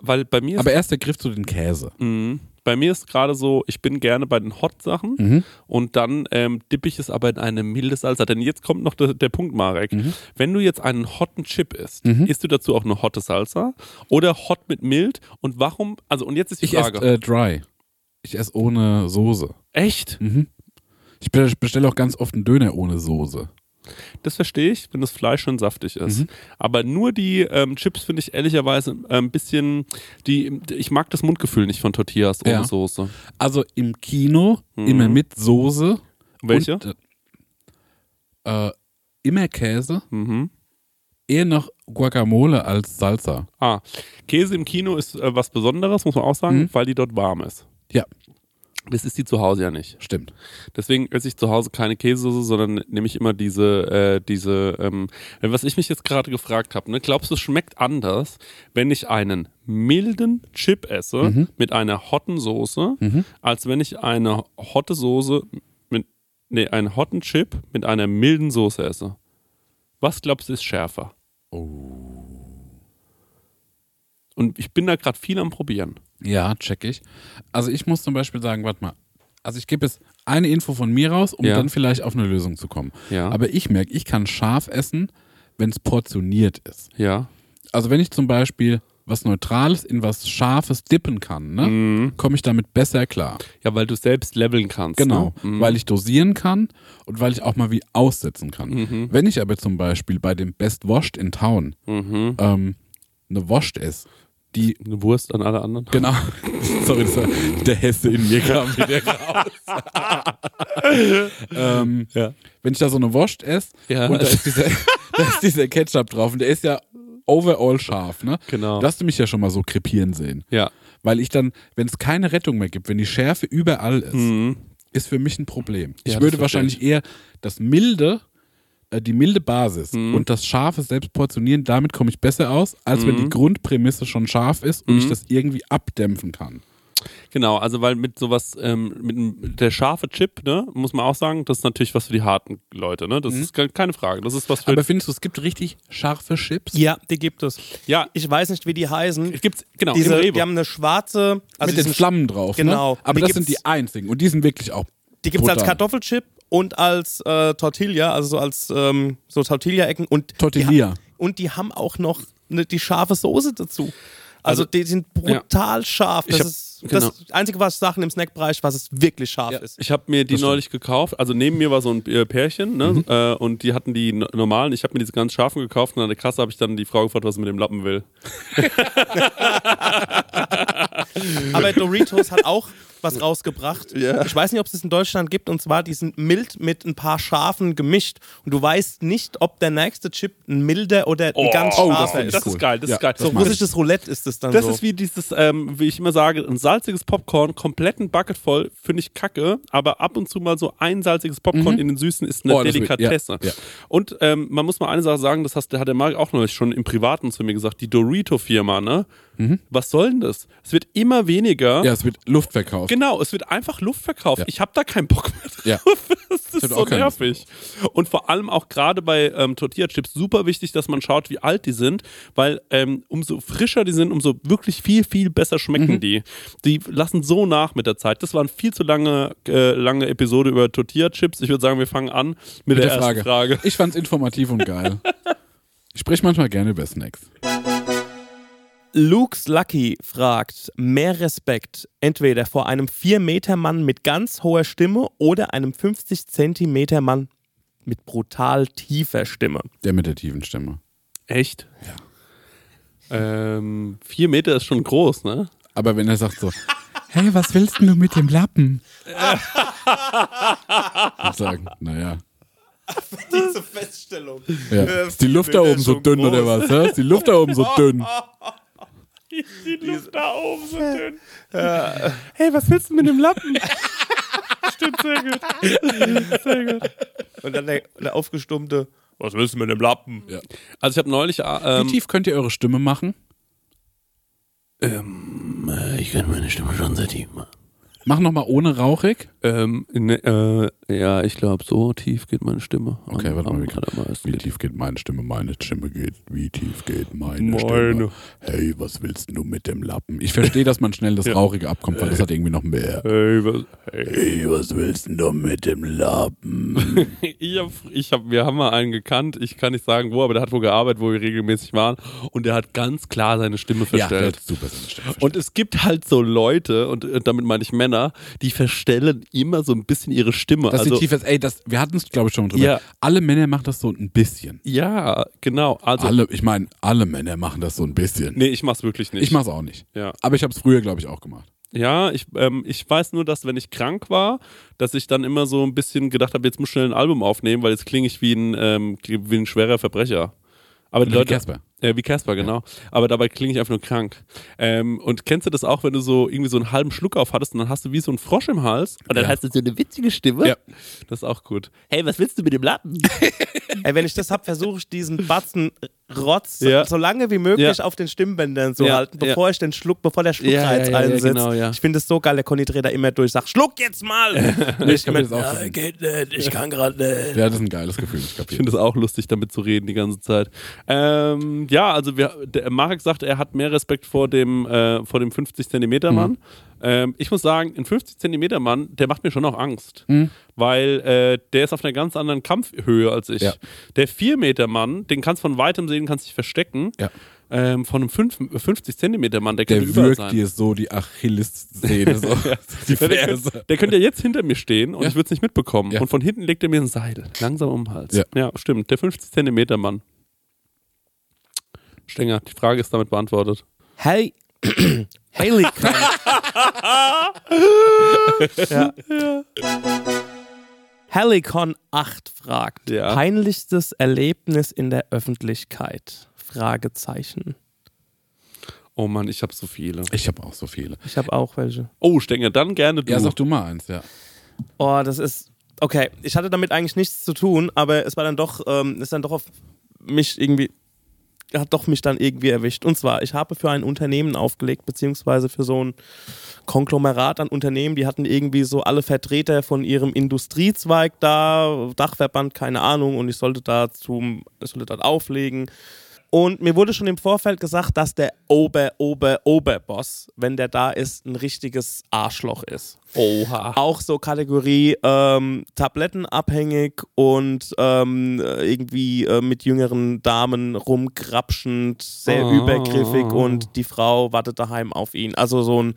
Weil bei mir ist, Aber erst der Griff zu den Käse. Mhm. Bei mir ist gerade so, ich bin gerne bei den Hot-Sachen Mhm. und dann ähm, dippe ich es aber in eine milde Salsa. Denn jetzt kommt noch der, der Punkt, Marek. Mhm. Wenn du jetzt einen hotten Chip isst, isst du dazu auch eine hotte Salsa oder hot mit mild? Und warum, also und jetzt ist die Ich esse Frage. äh, dry. Ich esse ohne Soße. Echt? Mhm. Ich be- bestelle auch ganz oft einen Döner ohne Soße. Das verstehe ich, wenn das Fleisch schon saftig ist. Mhm. Aber nur die ähm, Chips finde ich ehrlicherweise ein bisschen, die, ich mag das Mundgefühl nicht von Tortillas ohne Ja. Soße. Also im Kino Mhm. immer mit Soße. Welche? Und, äh, äh, immer Käse. Mhm. Eher noch Guacamole als Salsa. Ah, Käse im Kino ist äh, was Besonderes, muss man auch sagen, Mhm. weil die dort warm ist. Ja, Das ist die zu Hause ja nicht. stimmt. Deswegen esse ich zu Hause keine Käsesoße, sondern nehme ich immer diese, äh, diese, ähm, was ich mich jetzt gerade gefragt habe, ne? glaubst du, es schmeckt anders, wenn ich einen milden Chip esse Mhm. mit einer hotten Soße, als wenn ich eine hotte Soße mit, nee, einen hotten Chip mit einer milden Soße esse? Was glaubst du ist schärfer? Und ich bin da gerade viel am Probieren. Ja, check ich. Also ich muss zum Beispiel sagen, warte mal. Also ich gebe jetzt eine Info von mir raus, um Ja. dann vielleicht auf eine Lösung zu kommen. Ja. Aber ich merke, ich kann scharf essen, wenn es portioniert ist. Ja. Also wenn ich zum Beispiel was Neutrales in was Scharfes dippen kann, ne, Mhm. komme ich damit besser klar. Ja, weil du selbst leveln kannst. Genau, Ne? Mhm. weil ich dosieren kann und weil ich auch mal wie aussetzen kann. Mhm. Wenn ich aber zum Beispiel bei dem Best Washed in Town Mhm. ähm, eine Washed esse, die Eine Wurst an alle anderen. Genau. <laughs> Sorry, das war der Hesse in mir kam wieder raus. <laughs> ähm, Ja. wenn ich da so eine Wurst esse Ja. und da ist, dieser, <laughs> da ist dieser Ketchup drauf und der ist ja overall scharf, ne? Genau. Du hast du mich ja schon mal so krepieren sehen. Ja. Weil ich dann, wenn es keine Rettung mehr gibt, wenn die Schärfe überall ist, ist für mich ein Problem. Ich Mhm. das würde wahrscheinlich eher das milde, die milde Basis Mhm. und das scharfe selbst portionieren, damit komme ich besser aus, als wenn Mhm. die Grundprämisse schon scharf ist und ich das irgendwie abdämpfen kann. Genau, also weil mit sowas, ähm, mit dem- der scharfe Chip, ne, muss man auch sagen, das ist natürlich was für die harten Leute, ne? Das ist ke- keine Frage. Das ist was für. Aber findest du, es gibt richtig scharfe Chips? Ja, die gibt es. ja, Ich weiß nicht, wie die heißen. gibt's, genau, Diese, im Rewe. die haben eine schwarze, also mit den Flammen drauf. Genau. Ne? Aber Die das sind die einzigen und die sind wirklich auch. Die gibt es als. Kartoffelchip und als äh, Tortilla, also so als ähm, so Tortilla-Ecken. Und Tortilla. Die, ha- und die haben auch noch ne, die scharfe Soße dazu. Also, Also, die sind brutal scharf. Das hab- ist genau. das Einzige, was sage im Snackbereich, was es wirklich scharf Ja. ist. Ich habe mir die neulich gekauft. Also neben mir war so ein äh, Pärchen, ne? Mhm. Äh, und die hatten die no- normalen. Ich habe mir diese ganz scharfen gekauft und an der Kasse habe ich dann die Frau gefragt, was sie mit dem Lappen will. <laughs> Aber Doritos hat auch was rausgebracht. Ich weiß nicht, ob es es in Deutschland gibt, und zwar die sind mild mit ein paar scharfen gemischt. Und du weißt nicht, ob der nächste Chip ein milder oder ein ganz oh, das scharfer ist. Das cool. ist geil, das Ja, ist geil. das So russisches Roulette ist es dann Das so. ist wie dieses, ähm, wie ich immer sage, ein salziges Popcorn, komplett ein Bucket voll, finde ich kacke, aber ab und zu mal so ein salziges Popcorn in den Süßen ist eine Oh, das Delikatesse. ja, ja. Und ähm, man muss mal eine Sache sagen, das hast, hat der Marc auch neulich schon im Privaten zu mir gesagt, die Dorito-Firma, ne? Was soll denn das? Es wird immer weniger. Ja, es wird Luft verkauft. Genau, es wird einfach Luft verkauft. Ja. Ich habe da keinen Bock mehr drauf. Ja. <laughs> Das ist so nervig. Und vor allem auch gerade bei ähm, Tortilla-Chips super wichtig, dass man schaut, wie alt die sind, weil ähm, umso frischer die sind, umso wirklich viel, viel besser schmecken Mhm. die. Die lassen so nach mit der Zeit. Das war eine viel zu lange, äh, lange Episode über Tortilla-Chips. Ich würde sagen, wir fangen an mit, Mit der, der ersten Frage. Frage. Ich fand's informativ und geil. <laughs> Ich spreche manchmal gerne über Snacks. Luke's Lucky fragt, mehr Respekt entweder vor einem 4-Meter-Mann mit ganz hoher Stimme oder einem 50-Zentimeter-Mann mit brutal tiefer Stimme. Der mit der tiefen Stimme. Echt? Ja. Ähm, vier Meter ist schon groß, ne? Aber wenn er sagt so, <laughs> hey, was willst denn du mit dem Lappen? ich sagen, naja. <laughs> Diese Feststellung. Ja. Ist die Luft da oben so <laughs> dünn oder was? Ist die Luft da oben so dünn? Die Luft da oben so dünn. Hey, was willst du mit dem Lappen? <laughs> Stimmt, sehr gut. Sehr gut. Und dann der, der aufgestummte, was willst du mit dem Lappen? Also ich habe neulich, äh, Wie ähm, tief könnt ihr eure Stimme machen? ähm, äh, ich kann meine Stimme schon sehr tief machen. Mach nochmal ohne rauchig. Ähm, ne, äh, ja, ich glaube, so tief geht meine Stimme. Okay, Am- warte mal, wie, allermeisten. wie tief geht meine Stimme? Meine Stimme geht, wie tief geht meine, Meine. Stimme? Hey, was willst du mit dem Lappen? Ich verstehe, dass man schnell das Rauchige abkommt, weil das hat irgendwie noch mehr. Hey, was, hey. Hey, was willst du mit dem Lappen? <laughs> Ich hab, ich hab, wir haben mal einen gekannt, ich kann nicht sagen wo, aber der hat wo gearbeitet, wo wir regelmäßig waren und der hat ganz klar seine Stimme ja, verstellt. ist super seine Stimme. Und es gibt halt so Leute, und äh, damit meine ich Männer, die verstellen immer so ein bisschen ihre Stimme. Das also, ist tief ist, ey, das, wir hatten es, glaube ich, schon mal drüber. Ja. Alle Männer machen das so ein bisschen. ja, genau. Also, alle, ich meine, alle Männer machen das so ein bisschen. nee, ich mach's wirklich nicht. Ich mach's auch nicht. Ja. Aber ich habe es früher, glaube ich, auch gemacht. Ja, ich, ähm, ich weiß nur, dass wenn ich krank war, dass ich dann immer so ein bisschen gedacht habe, jetzt muss ich schnell ein Album aufnehmen, weil jetzt klinge ich wie ein, ähm, wie ein schwerer Verbrecher. Aber die Leute, Casper. Ja, wie Casper, genau. Aber dabei klinge ich einfach nur krank. Ähm, und kennst du das auch, wenn du so irgendwie so einen halben Schluck auf hattest und dann hast du wie so einen Frosch im Hals und dann Ja. hast du so eine witzige Stimme? Ja. Das ist auch gut. Hey, was willst du mit dem Lappen? <laughs> Ey, wenn ich das hab, versuche ich diesen Batzen Rotz Ja. so lange wie möglich Ja. auf den Stimmbändern zu Ja, halten, bevor ich den Schluck, bevor der Schluckreiz Ja, ja, ja, ja, einsetzt. genau, ja. Ich finde es so geil, der Conny dreht da immer durch, sagt, Schluck jetzt mal! <laughs> Ich kapier das auch. ja, geht nicht, ich kann gerade nicht. Ja, das ist ein geiles Gefühl. Ich Ich finde es auch lustig, damit zu reden die ganze Zeit. Ähm, ja, also wir, der Marek sagt, er hat mehr Respekt vor dem, äh, vor dem 50 Zentimeter Mann. Ähm, ich muss sagen, ein 50 Zentimeter Mann, der macht mir schon auch Angst, weil äh, der ist auf einer ganz anderen Kampfhöhe als ich. Ja. Der 4 Meter Mann, den kannst von weitem sehen, kannst dich verstecken. Ja. Ähm, von einem 5, 50 Zentimeter Mann, der, Der könnte wirkt sein. dir so die Achilles-Szene, so <laughs> die Ja, der, Ferse. könnte, der könnte ja jetzt hinter mir stehen und Ja. ich würde es nicht mitbekommen. Ja. Und von hinten legt er mir ein Seil, langsam um den Hals. Ja. ja stimmt. Der 50 Zentimeter Mann. Stenger, die Frage ist damit beantwortet. Hey, <coughs> Haley <laughs> ja. Helicon 8 fragt: Ja. Peinlichstes Erlebnis in der Öffentlichkeit? Fragezeichen. Oh Mann, ich habe so viele. Ich habe auch so viele. Ich habe auch welche. Oh, Stenger, dann gerne du. Ja, sag du mal eins, ja. Oh, das ist. Okay, ich hatte damit eigentlich nichts zu tun, aber es war dann doch, ähm, ist dann doch auf mich irgendwie, hat doch mich dann irgendwie erwischt. Und zwar, ich habe für ein Unternehmen aufgelegt, beziehungsweise für so ein Konglomerat an Unternehmen, die hatten irgendwie so alle Vertreter von ihrem Industriezweig da, Dachverband, keine Ahnung, und ich sollte da zum, ich sollte dort auflegen. Und mir wurde schon im Vorfeld gesagt, dass der Ober, Ober, Oberboss, wenn der da ist, ein richtiges Arschloch ist. Oha. Auch so Kategorie ähm, tablettenabhängig und ähm, irgendwie äh, mit jüngeren Damen rumgrapschend, sehr Oh. übergriffig und die Frau wartet daheim auf ihn. Also so ein,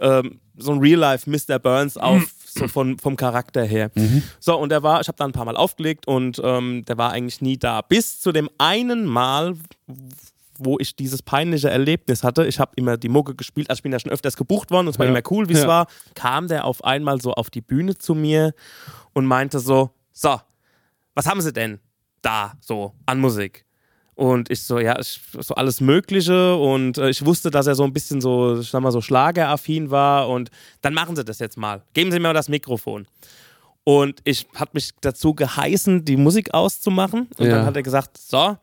ähm, so ein Real-Life Mr. Burns auf, so von, vom Charakter her. So, und der war, ich habe da ein paar Mal aufgelegt und ähm, der war eigentlich nie da. Bis zu dem einen Mal, wo ich dieses peinliche Erlebnis hatte, ich habe immer die Mucke gespielt, also ich bin ja schon öfters gebucht worden und es war Ja. immer cool, wie es Ja. war, kam der auf einmal so auf die Bühne zu mir und meinte so, so, was haben Sie denn da so an Musik? Und ich so, ja, ich, so alles Mögliche und äh, ich wusste, dass er so ein bisschen so, ich sag mal, so schlageraffin war und dann machen Sie das jetzt mal. Geben Sie mir mal das Mikrofon. Und ich hat mich dazu geheißen, die Musik auszumachen. Und Ja. dann hat er gesagt, so,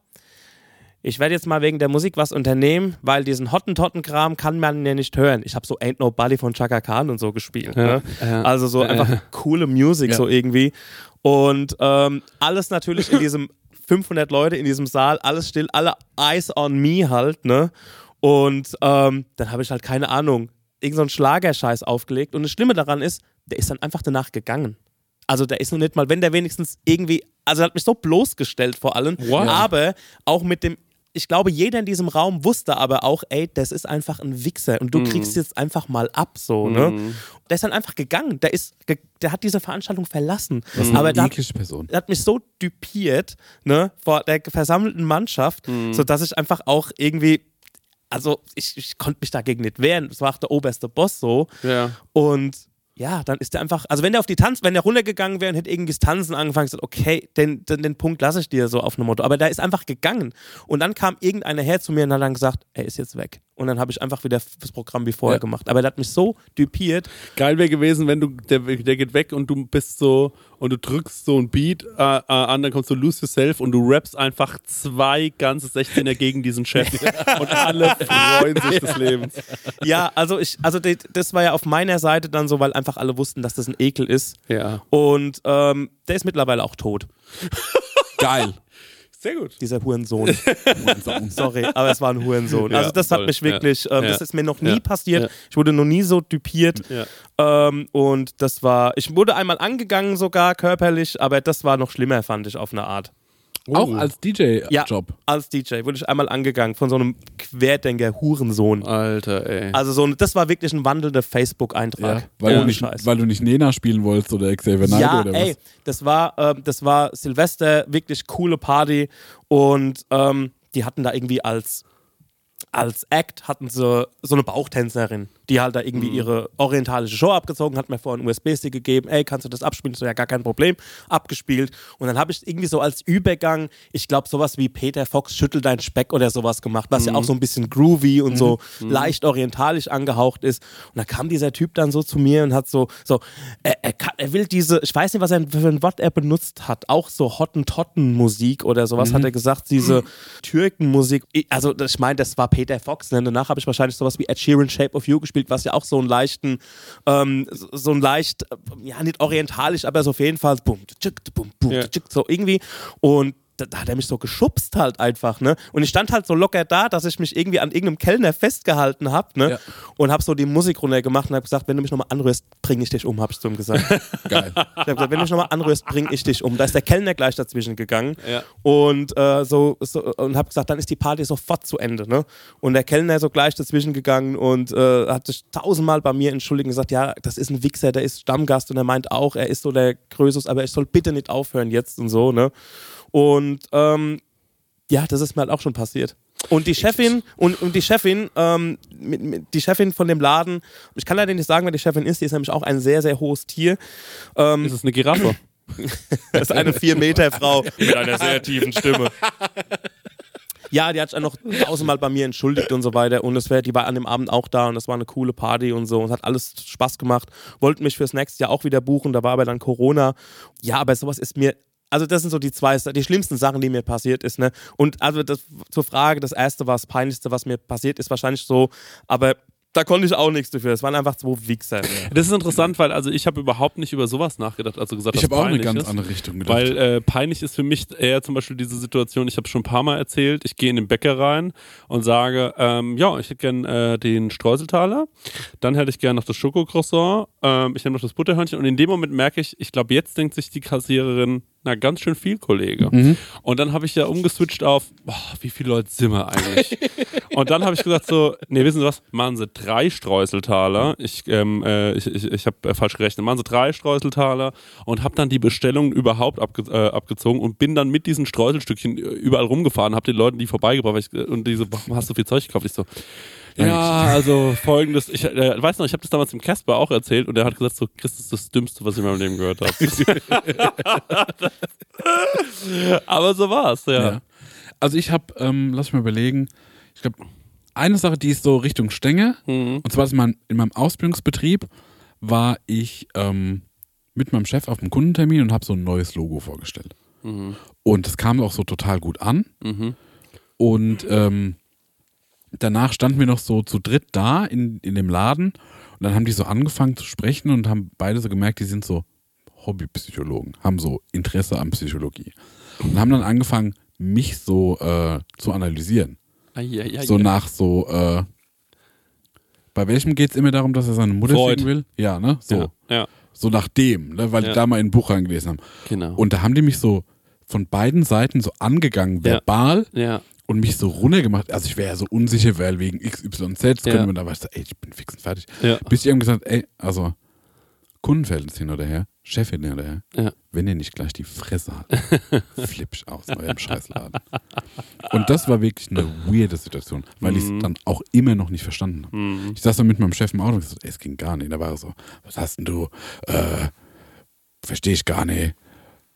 ich werde jetzt mal wegen der Musik was unternehmen, weil diesen Hottentotten-Kram kann man ja nicht hören. Ich habe so Ain't Nobody von Chaka Khan und so gespielt. Ja, Ne? ja. Also so einfach coole Musik Ja. so irgendwie. Und ähm, alles natürlich in <laughs> diesem 500 Leute in diesem Saal, alles still, alle Eyes on me halt, ne? Und ähm, dann habe ich halt keine Ahnung, irgend so Schlagerscheiß aufgelegt. Und das Schlimme daran ist, der ist dann einfach danach gegangen. Also der ist noch nicht mal, wenn der wenigstens irgendwie, also er hat mich so bloßgestellt vor allem, What? aber auch mit dem, ich glaube, jeder in diesem Raum wusste aber auch, ey, das ist einfach ein Wichser und du Mhm. kriegst jetzt einfach mal ab, so, ne? Der ist dann einfach gegangen, der ist, der hat diese Veranstaltung verlassen. Das ist Aber eine da, eklige Person. er hat mich so düpiert, ne, vor der versammelten Mannschaft, sodass ich einfach auch irgendwie, also ich, ich konnte mich dagegen nicht wehren. Es war auch der oberste Boss so. Ja. Und ja, dann ist der einfach, also wenn der auf die Tanz, wenn der runtergegangen wäre und hätte irgendwie das Tanzen angefangen, gesagt, okay, den, den, den Punkt lasse ich dir so auf einem Motto. Aber der ist einfach gegangen. Und dann kam irgendeiner her zu mir und hat dann gesagt, er ist jetzt weg. Und dann habe ich einfach wieder das Programm wie vorher Ja. gemacht. Aber der hat mich so düpiert. Geil wäre gewesen, wenn du, der, der geht weg und du bist so, und du drückst so ein Beat äh, äh, an, dann kommst du Lose Yourself und du rappst einfach zwei ganze 16er gegen diesen Chef. <laughs> und alle freuen sich des Lebens. Ja, also ich, also das war ja auf meiner Seite dann so, weil einfach alle wussten, dass das ein Ekel ist. Ja. Und ähm, der ist mittlerweile auch tot, Geil. Sehr gut. dieser <laughs> Hurensohn. Sorry, aber es war ein Hurensohn. Ja, also das hat voll. mich wirklich, ähm, Ja. das ist mir noch nie Ja. passiert. Ich wurde noch nie so düpiert. Ja. Ähm, und das war, ich wurde einmal angegangen sogar körperlich, aber das war noch schlimmer, fand ich auf eine Art. Auch als Ja, DJ-Job. als DJ wurde ich einmal angegangen von so einem Querdenker-Hurensohn. Alter, ey. Also so, ein- das war wirklich ein wandelnder Facebook-Eintrag. Weil, Ohne du nicht, Scheiß. weil du nicht Nena spielen wolltest oder Xavier Naidoo Ja, oder was? ey, das war, ähm, das war Silvester, wirklich coole Party und ähm, die hatten da irgendwie als, als Act hatten sie so eine Bauchtänzerin, die halt da irgendwie Mhm. ihre orientalische Show abgezogen hat, mir vorhin einen USB-Stick gegeben, ey, kannst du das abspielen? So, ja, gar kein Problem, abgespielt und dann habe ich irgendwie so als Übergang, ich glaube sowas wie Peter Fox schüttel dein Speck oder sowas gemacht, was Mhm. ja auch so ein bisschen groovy und so leicht orientalisch angehaucht ist und da kam dieser Typ dann so zu mir und hat so, so, er, er, kann, er will diese, ich weiß nicht, was er für ein Wort er benutzt hat, auch so Hottentotten-Musik oder sowas hat er gesagt, diese Türkenmusik. Also ich meine, das war Peter Fox. Ne? Danach habe ich wahrscheinlich sowas wie Ed Sheeran Shape of You gespielt, was ja auch so einen leichten, ähm, so so ein leicht, äh, ja nicht orientalisch, aber so auf jeden Fall bum, tschuk, bum, bum, Ja. tschuk, so irgendwie. Und da, da hat er mich so geschubst halt einfach, ne? Und ich stand halt so locker da, dass ich mich irgendwie an irgendeinem Kellner festgehalten habe, ne? Ja. Und habe so die Musik runtergemacht und habe gesagt, wenn du mich nochmal anrührst, bring ich dich um, habe ich zu ihm gesagt. <laughs> Geil. Ich habe gesagt, wenn du mich nochmal anrührst, bring ich dich um. Da ist der Kellner gleich dazwischen gegangen. Ja. Und äh, so, so und habe gesagt, dann ist die Party sofort zu Ende. Ne? Und der Kellner so gleich dazwischen gegangen und äh, hat sich tausendmal bei mir entschuldigt und gesagt, ja, das ist ein Wichser, der ist Stammgast und er meint auch, er ist so der Größus, aber ich soll bitte nicht aufhören jetzt und so. Ne? Und ähm, ja, das ist mir halt auch schon passiert. Und die Chefin, und, und die Chefin, ähm, mit, mit, die Chefin von dem Laden, ich kann leider nicht sagen, wer die Chefin ist, die ist nämlich auch ein sehr, sehr hohes Tier. Ähm, Ist es eine Giraffe? <laughs> Das ist eine Vier-Meter-Frau mit einer sehr tiefen Stimme. Ja, die hat sich auch noch tausendmal bei mir entschuldigt und so weiter. Und es wär, die war an dem Abend auch da und das war eine coole Party und so. Und es hat alles Spaß gemacht. Wollten mich fürs nächste Jahr auch wieder buchen, da war aber dann Corona. Ja, aber sowas ist mir. Also, das sind so die zwei, die schlimmsten Sachen, die mir passiert ist, ne? Und also das, zur Frage, das erste war das Peinlichste, was mir passiert ist, wahrscheinlich so, aber da konnte ich auch nichts dafür. Es waren einfach zwei Wichser. Das ist interessant, weil also ich habe überhaupt nicht über sowas nachgedacht, also gesagt, Ich habe auch eine ganz ist. andere Richtung gedacht. Weil äh, peinlich ist für mich eher zum Beispiel diese Situation, ich habe schon ein paar Mal erzählt, ich gehe in den Bäcker rein und sage, ähm, ja, ich hätte gern äh, den Streuseltaler, dann hätte ich gern noch das Schokocroissant, ähm, ich nehme noch das Butterhörnchen und in dem Moment merke ich, ich glaube, jetzt denkt sich die Kassiererin, na, ganz schön viel, Kollege. Mhm. Und dann habe ich ja umgeswitcht auf, boah, wie viele Leute sind wir eigentlich? <laughs> und dann habe ich gesagt so, nee, wissen Sie was, machen Sie drei Streuseltaler. Ich, ähm, äh, ich, ich, ich habe falsch gerechnet. Machen Sie drei Streuseltaler und habe dann die Bestellungen überhaupt abge äh, abgezogen und bin dann mit diesen Streuselstückchen äh, überall rumgefahren, habe den Leuten die vorbeigebracht ich, äh, und diese, warum hast du so viel Zeug gekauft? Ich so, ja, also folgendes, ich äh, weiß noch, ich habe das damals dem Casper auch erzählt und er hat gesagt so, Chris, das ist das Dümmste, was ich in meinem Leben gehört habe. <laughs> Aber so war's, ja. Ja. Also ich habe, ähm, lass mich mal überlegen, ich glaube, eine Sache, die ist so Richtung Stänge, Mhm. und zwar ist mein, in meinem Ausbildungsbetrieb war ich ähm, mit meinem Chef auf einem Kundentermin und habe so ein neues Logo vorgestellt. Mhm. Und das kam auch so total gut an. Mhm. Und ähm, danach standen wir noch so zu dritt da in, in dem Laden und dann haben die so angefangen zu sprechen und haben beide so gemerkt, die sind so Hobbypsychologen, haben so Interesse an Psychologie und haben dann angefangen, mich so äh, zu analysieren. Eieiei. So nach so, äh, bei welchem geht es immer darum, dass er seine Mutter Freud. ficken will? Ja, ne? So. Ja, ja, So nach dem, ne? weil Ja. die da mal in ein Buch reingelesen haben. genau. Und da haben die mich so von beiden Seiten so angegangen, verbal ja. Und mich so runtergemacht. Also ich wäre ja so unsicher, weil wegen XYZ Ja. könnte man da was, ey, ich bin fix und fertig. Ja. Bis ich eben gesagt, ey, also Kundenverhältnis hin oder her, Chefin hin oder her, Ja. wenn ihr nicht gleich die Fresse habt, <laughs> flipp ich aus eurem Scheißladen. Und das war wirklich eine weirde Situation, weil ich es dann auch immer noch nicht verstanden habe. Mhm. Ich saß dann mit meinem Chef im Auto und gesagt, ey, es ging gar nicht. Da war er so, was hast denn du? Äh, verstehe ich gar nicht.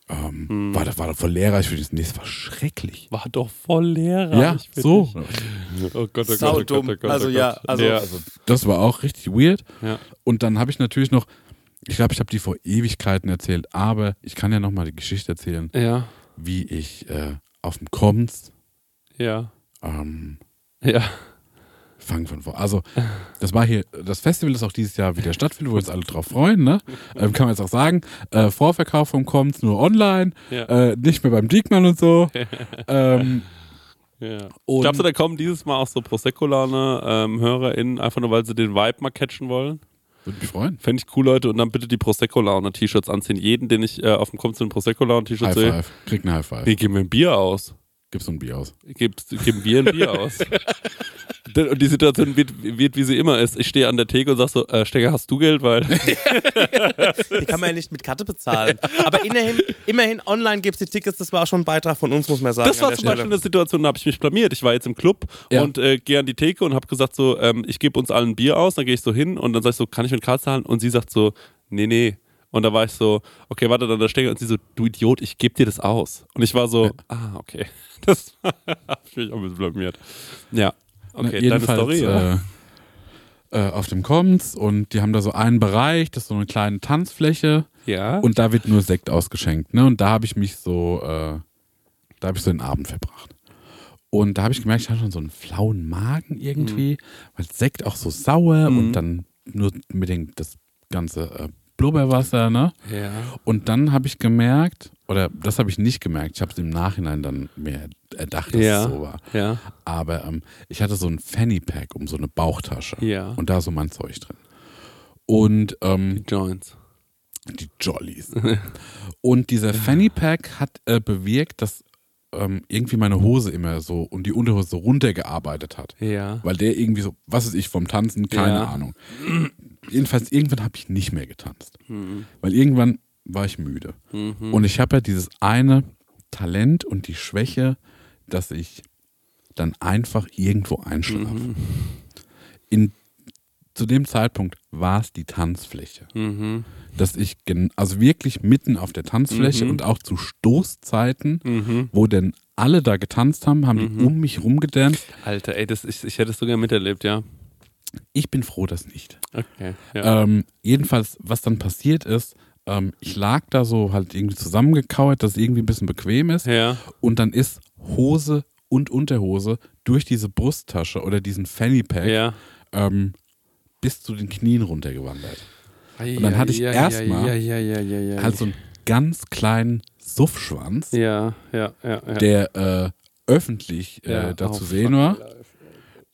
Ähm, Mhm. war, das, war das voll lehrreich für dich? Nee, es war schrecklich. War doch voll lehrreich. Ja, für so. dich. Oh Gott, oh Gott, Sau oh Gott, dumm. oh Gott, Also oh ja, Gott. also- ja. Das war auch richtig weird. ja. Und dann habe ich natürlich noch, ich glaube, ich habe die vor Ewigkeiten erzählt, aber ich kann ja noch mal die Geschichte erzählen, Ja, wie ich äh, auf dem Koms, ja, ähm, ja. Fangen von vor. Also, das war hier, das Festival ist auch dieses Jahr wieder stattfindet, wo wir uns alle drauf freuen, ne? <laughs> Ähm, kann man jetzt auch sagen. Äh, Vorverkauf vom Koms nur online, Ja. äh, nicht mehr beim Diekmann und so. <laughs> ähm, ja. Und- Glaubst du, da kommen dieses Mal auch so Prosecco-Lane ähm, HörerInnen, einfach nur weil sie den Vibe mal catchen wollen? Würde mich freuen. Fände ich cool, Leute. Und dann bitte die Prosecco-Laune-T-Shirts anziehen. Jeden, den ich äh, auf dem Kommt zu einem Prosecco-Laune-T-Shirt High sehe. Five. Krieg ein High Five. Nee, gib mir ein Bier aus. Gib so ein Bier aus. Gib, geben wir ein Bier aus. <laughs> Und die Situation wird, wird, wie sie immer ist. Ich stehe an der Theke und sag so, äh, Stecker, hast du Geld? Weil <laughs> Die kann man ja nicht mit Karte bezahlen. Aber immerhin, immerhin online gibt es die Tickets, das war auch schon ein Beitrag von uns, muss man sagen. das war zum Beispiel Stelle. eine Situation, da habe ich mich blamiert. Ich war jetzt im Club Ja. und äh, gehe an die Theke und habe gesagt so, ähm, ich gebe uns allen ein Bier aus. Dann gehe ich so hin und dann sag ich so, kann ich mit Karte zahlen? Und sie sagt so, nee, nee. Und da war ich so, okay, warte, dann da Stecker und sie so, du Idiot, ich gebe dir das aus. Und ich war so, ah, okay. <laughs> Das <laughs> habe ich mich auch ein bisschen blamiert. Ja. Na, Okay, deine jedenfalls Story. ja. äh, äh, auf dem Koms und die haben da so einen Bereich, das ist so eine kleine Tanzfläche ja. und da wird nur Sekt ausgeschenkt. Ne? Und da habe ich mich so, äh, da habe ich so den Abend verbracht. Und da habe ich gemerkt, ich hatte schon so einen flauen Magen irgendwie, Mhm. weil Sekt auch so sauer und dann nur mit dem das ganze äh, Blubberwasser, ne? ja. Und dann habe ich gemerkt, oder das habe ich nicht gemerkt, ich habe es im Nachhinein dann mir erdacht, dass Ja. es so war. Ja. Aber ähm, ich hatte so ein Fanny Pack um so eine Bauchtasche. Ja. Und da so mein Zeug drin. Und ähm, Joints. die Jollies. und dieser Fanny Pack hat äh, bewirkt, dass ähm, irgendwie meine Hose immer so und die Unterhose so runtergearbeitet hat. Ja. Weil der irgendwie so, was ist ich vom Tanzen, keine. Ahnung. Jedenfalls, irgendwann habe ich nicht mehr getanzt. Mhm. Weil irgendwann war ich müde. Und ich habe ja dieses eine Talent und die Schwäche, dass ich dann einfach irgendwo einschlafe. Mhm. In zu dem Zeitpunkt war es die Tanzfläche. Mhm. Dass ich, also wirklich mitten auf der Tanzfläche Mhm. und auch zu Stoßzeiten, Mhm. wo denn alle da getanzt haben, haben die um mich rumgedanced. Alter, ey, das, ich, ich hätte es sogar miterlebt, ja. Ich bin froh, dass nicht. Okay. Ja. Ähm, jedenfalls, was dann passiert ist, ähm, ich lag da so halt irgendwie zusammengekauert, dass es irgendwie ein bisschen bequem ist. ja. Und dann ist Hose und Unterhose durch diese Brusttasche oder diesen Fanny Pack Ja. ähm, bis zu den Knien runtergewandert. Und dann hatte ich erstmal ja, ja, ja, ja, ja, Halt so einen ganz kleinen Suffschwanz, Ja, ja, ja. der äh, öffentlich äh, da oh, zu sehen war.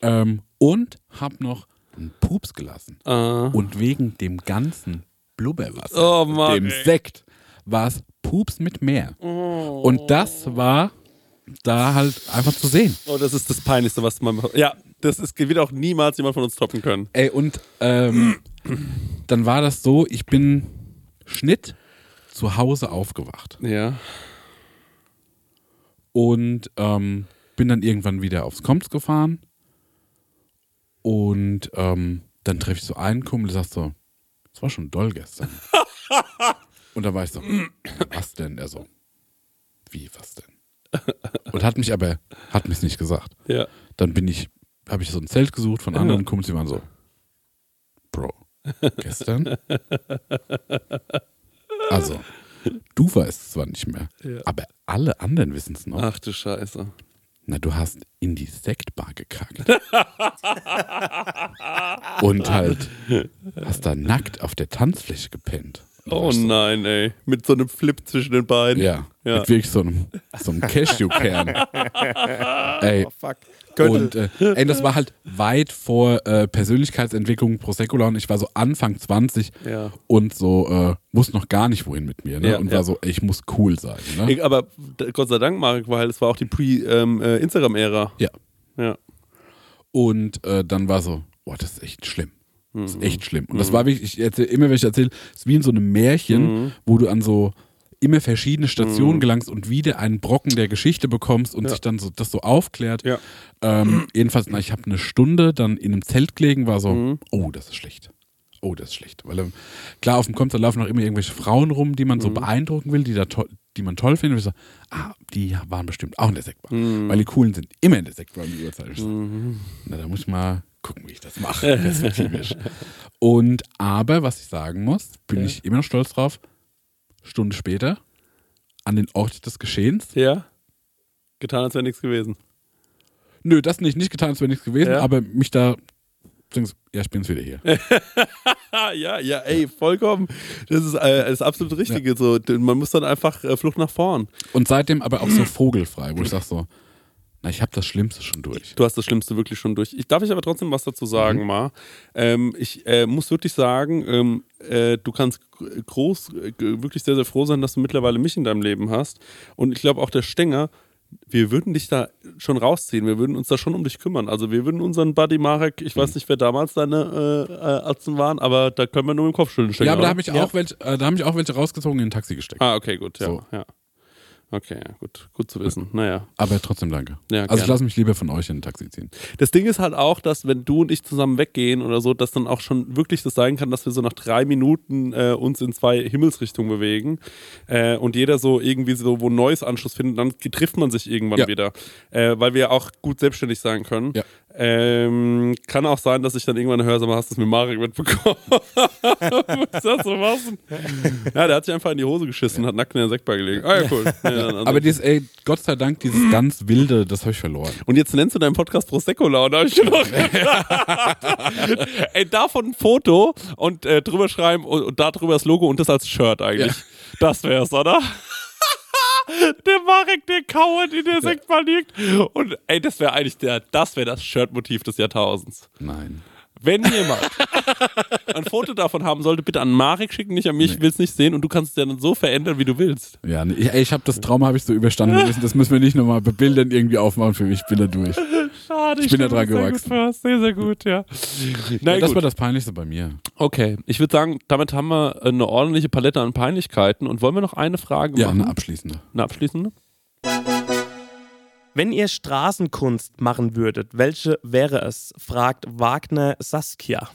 Ähm, und hab noch einen Pups gelassen. Äh, Und wegen dem ganzen Blubberwasser, Oh Mann, dem ey. Oh. Sekt, war es Pups mit Meer. Und das war da halt einfach zu sehen. oh, das ist das Peinlichste, was man. Ja, das ist, wird auch niemals jemand von uns toppen können. Ey, und ähm, dann war das so, ich bin Schnitt zu Hause aufgewacht Ja. und ähm, bin dann irgendwann wieder aufs Komps gefahren und ähm, dann treffe ich so einen Kumpel, der sagt so, es war schon doll gestern. und da war ich so, was denn? Er so, wie, was denn? Und hat mich aber, hat mich nicht gesagt. Ja. Dann bin ich, habe ich so ein Zelt gesucht von anderen Kumpels, die waren so, Bro, gestern? Also, du weißt es zwar nicht mehr, aber alle anderen wissen es noch. Ach du Scheiße. Na, du hast in die Sektbar gekackt. <laughs> Und halt hast da nackt auf der Tanzfläche gepennt. Oh so, nein, ey. Mit so einem Flip zwischen den beiden. Ja, Ja. mit wirklich so einem, so einem Cashewkern. <laughs> ey, Fuck. Und äh, ey, das war halt weit vor äh, Persönlichkeitsentwicklung Prosecco und ich war so Anfang 20 Ja. und so äh, wusste noch gar nicht wohin mit mir ne? Ja, und war so, ey, ich muss cool sein. Ne? Ich, aber Gott sei Dank, Marek, weil es war auch die Pre-Instagram-Ära. Ja. ja. Und äh, dann war so, boah, das ist echt schlimm. Das Mhm. ist echt schlimm. Und das war wirklich, ich erzähl, immer wenn ich erzähle, es ist wie in so einem Märchen, Mhm. wo du an so immer verschiedene Stationen gelangst und wieder einen Brocken der Geschichte bekommst und Ja. sich dann so das so aufklärt. Ja. Ähm, jedenfalls, na, ich habe eine Stunde dann in einem Zelt gelegen, war so, Mhm. oh, das ist schlecht. Oh, das ist schlecht. Weil ähm, klar, auf dem Kommt, da laufen noch immer irgendwelche Frauen rum, die man Mhm. so beeindrucken will, die, da to die man toll findet. Und ich so, ah, die waren bestimmt auch in der Sektbar. Mhm. Weil die Coolen sind immer in der Sektbar um die Uhrzeit. So, Na, da muss ich mal gucken, wie ich das mache, <laughs> perspektivisch. Und aber, was ich sagen muss, bin ich immer noch stolz drauf, Stunde später, an den Ort des Geschehens. Ja. Getan, als wäre nichts gewesen. Nö, das nicht, nicht getan, als wäre nichts gewesen, Ja. aber mich da, ja, ich bin jetzt wieder hier. <laughs> Ja, ja, ey, vollkommen. Das ist äh, das absolut Richtige. So. Man muss dann einfach äh, Flucht nach vorn. Und seitdem aber auch so vogelfrei, wo ich sage so, na, ich habe das Schlimmste schon durch. Du hast das Schlimmste wirklich schon durch. Ich, darf ich aber trotzdem was dazu sagen, Mhm. Ma? Ähm, ich äh, muss wirklich sagen, ähm, äh, du kannst groß, äh, wirklich sehr, sehr froh sein, dass du mittlerweile mich in deinem Leben hast. Und ich glaube auch der Stenger, wir würden dich da schon rausziehen. Wir würden uns da schon um dich kümmern. Also wir würden unseren Buddy Marek, ich Mhm. weiß nicht, wer damals deine äh, äh, Atzen waren, aber da können wir nur im Kopf schütteln. Ja, aber da habe ich, auch welche, äh, da hab ich auch welche rausgezogen in ein Taxi gesteckt. Ah, okay, gut, ja. So. ja. Okay, ja, gut, gut zu wissen. Naja. Aber trotzdem danke. Ja, also ich gerne. lasse mich lieber von euch in ein Taxi ziehen. Das Ding ist halt auch, dass wenn du und ich zusammen weggehen oder so, dass dann auch schon wirklich das sein kann, dass wir so nach drei Minuten äh, uns in zwei Himmelsrichtungen bewegen äh, und jeder so irgendwie so wo ein neues Anschluss findet, dann trifft man sich irgendwann Ja. wieder, äh, weil wir auch gut selbstständig sein können. Ja. Ähm, kann auch sein, dass ich dann irgendwann höre, sag mal, hast du es mit Marek mitbekommen? <laughs> Was das so was? Ja, der hat sich einfach in die Hose geschissen und hat nackt in der Sektbar gelegen. Ah ja, cool. Ja, Aber dieses, ey, Gott sei Dank, dieses ganz wilde, das habe ich verloren. Und jetzt nennst du deinen Podcast Prosecco Laune, habe ich schon noch <laughs> Ey, davon ein Foto und äh, drüber schreiben und, und da drüber das Logo und das als Shirt eigentlich. Das wär's, oder? <laughs> der Marek, der kauert in der Sektbar liegt. Und ey, das wäre eigentlich der, das wäre das Shirtmotiv des Jahrtausends. Nein. Wenn jemand <laughs> ein Foto davon haben sollte, bitte an Marek schicken, nicht an mich, ich will es nicht sehen und du kannst es ja dann so verändern, wie du willst. Ja, nee, ey, ich habe das Trauma habe ich so überstanden. Müssen- Das müssen wir nicht nochmal bebildern, irgendwie aufmachen für mich. Ich bin da durch. Schade, Ich bin da dran gewachsen. Sehr, sehr, gut, ja. Na Ja, das gut. war das Peinlichste bei mir. Okay, ich würde sagen, damit haben wir eine ordentliche Palette an Peinlichkeiten. Und wollen wir noch eine Frage Ja, machen? eine abschließende. Eine abschließende? Wenn ihr Straßenkunst machen würdet, welche wäre es? fragt Wagner Saskia.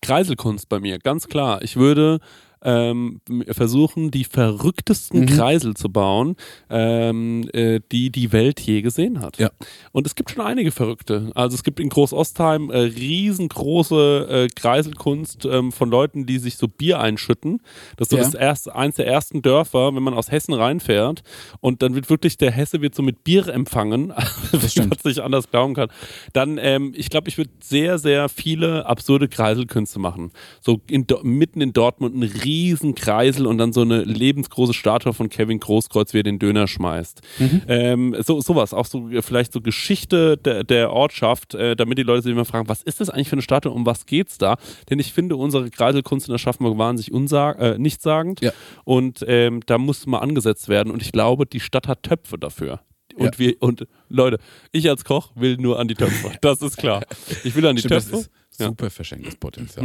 Kreiselkunst bei mir, ganz klar. Ich würde ähm, versuchen, die verrücktesten Mhm. Kreisel zu bauen, ähm, äh, die die Welt je gesehen hat. Ja. Und es gibt schon einige Verrückte. Also es gibt in Großostheim äh, riesengroße äh, Kreiselkunst ähm, von Leuten, die sich so Bier einschütten. Das ist so Ja. das erste, eins der ersten Dörfer, wenn man aus Hessen reinfährt. Und dann wird wirklich, der Hesse wird so mit Bier empfangen, <laughs> stimmt. man es nicht anders glauben kann. Dann, ähm, ich glaube, ich würde sehr, sehr viele absurde Kreiselkünste machen. So in, mitten in Dortmund ein riesen Kreisel und dann so eine lebensgroße Statue von Kevin Großkreuz, wie er den Döner schmeißt. Ähm, so, sowas, auch so vielleicht so Geschichte der, der Ortschaft, äh, damit die Leute sich immer fragen, was ist das eigentlich für eine Statue, um was geht's da? Denn ich finde, unsere Kreiselkunst in Aschaffenburg wahnsinnig unsag äh, nichtssagend Ja. und ähm, da muss mal angesetzt werden und ich glaube, die Stadt hat Töpfe dafür. Und Ja. wir, und Leute, ich als Koch will nur an die Töpfe. Das ist klar. Ich will an die Stimmt, Töpfe. Ja. super verschenktes Potenzial.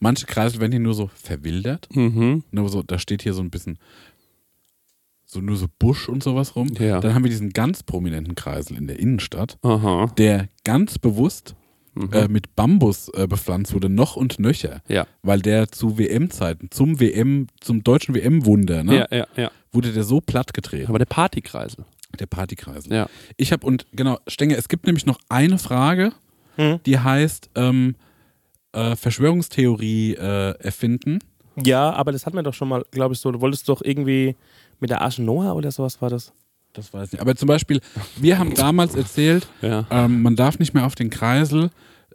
Manche Kreisel werden hier nur so verwildert. Mhm. Nur so, da steht hier so ein bisschen so nur so Busch und sowas rum. Ja. Dann haben wir diesen ganz prominenten Kreisel in der Innenstadt, Aha. der ganz bewusst äh, mit Bambus äh, bepflanzt wurde, noch und nöcher. Ja. Weil der zu WM-Zeiten, zum WM, zum deutschen WM-Wunder, ne, Ja, ja, ja. wurde der so platt getreten. Aber der Partykreisel. Der Partykreisel. Ja. Ich habe und genau, Stenger, es gibt nämlich noch eine Frage, die heißt ähm, äh, Verschwörungstheorie äh, erfinden. Ja, aber das hatten wir doch schon mal, glaube ich, so. Du wolltest doch irgendwie mit der Arche Noah oder sowas war das? Das weiß ich nicht. Aber zum Beispiel, wir haben damals erzählt, <laughs> Ja. ähm, man darf nicht mehr auf den Kreisel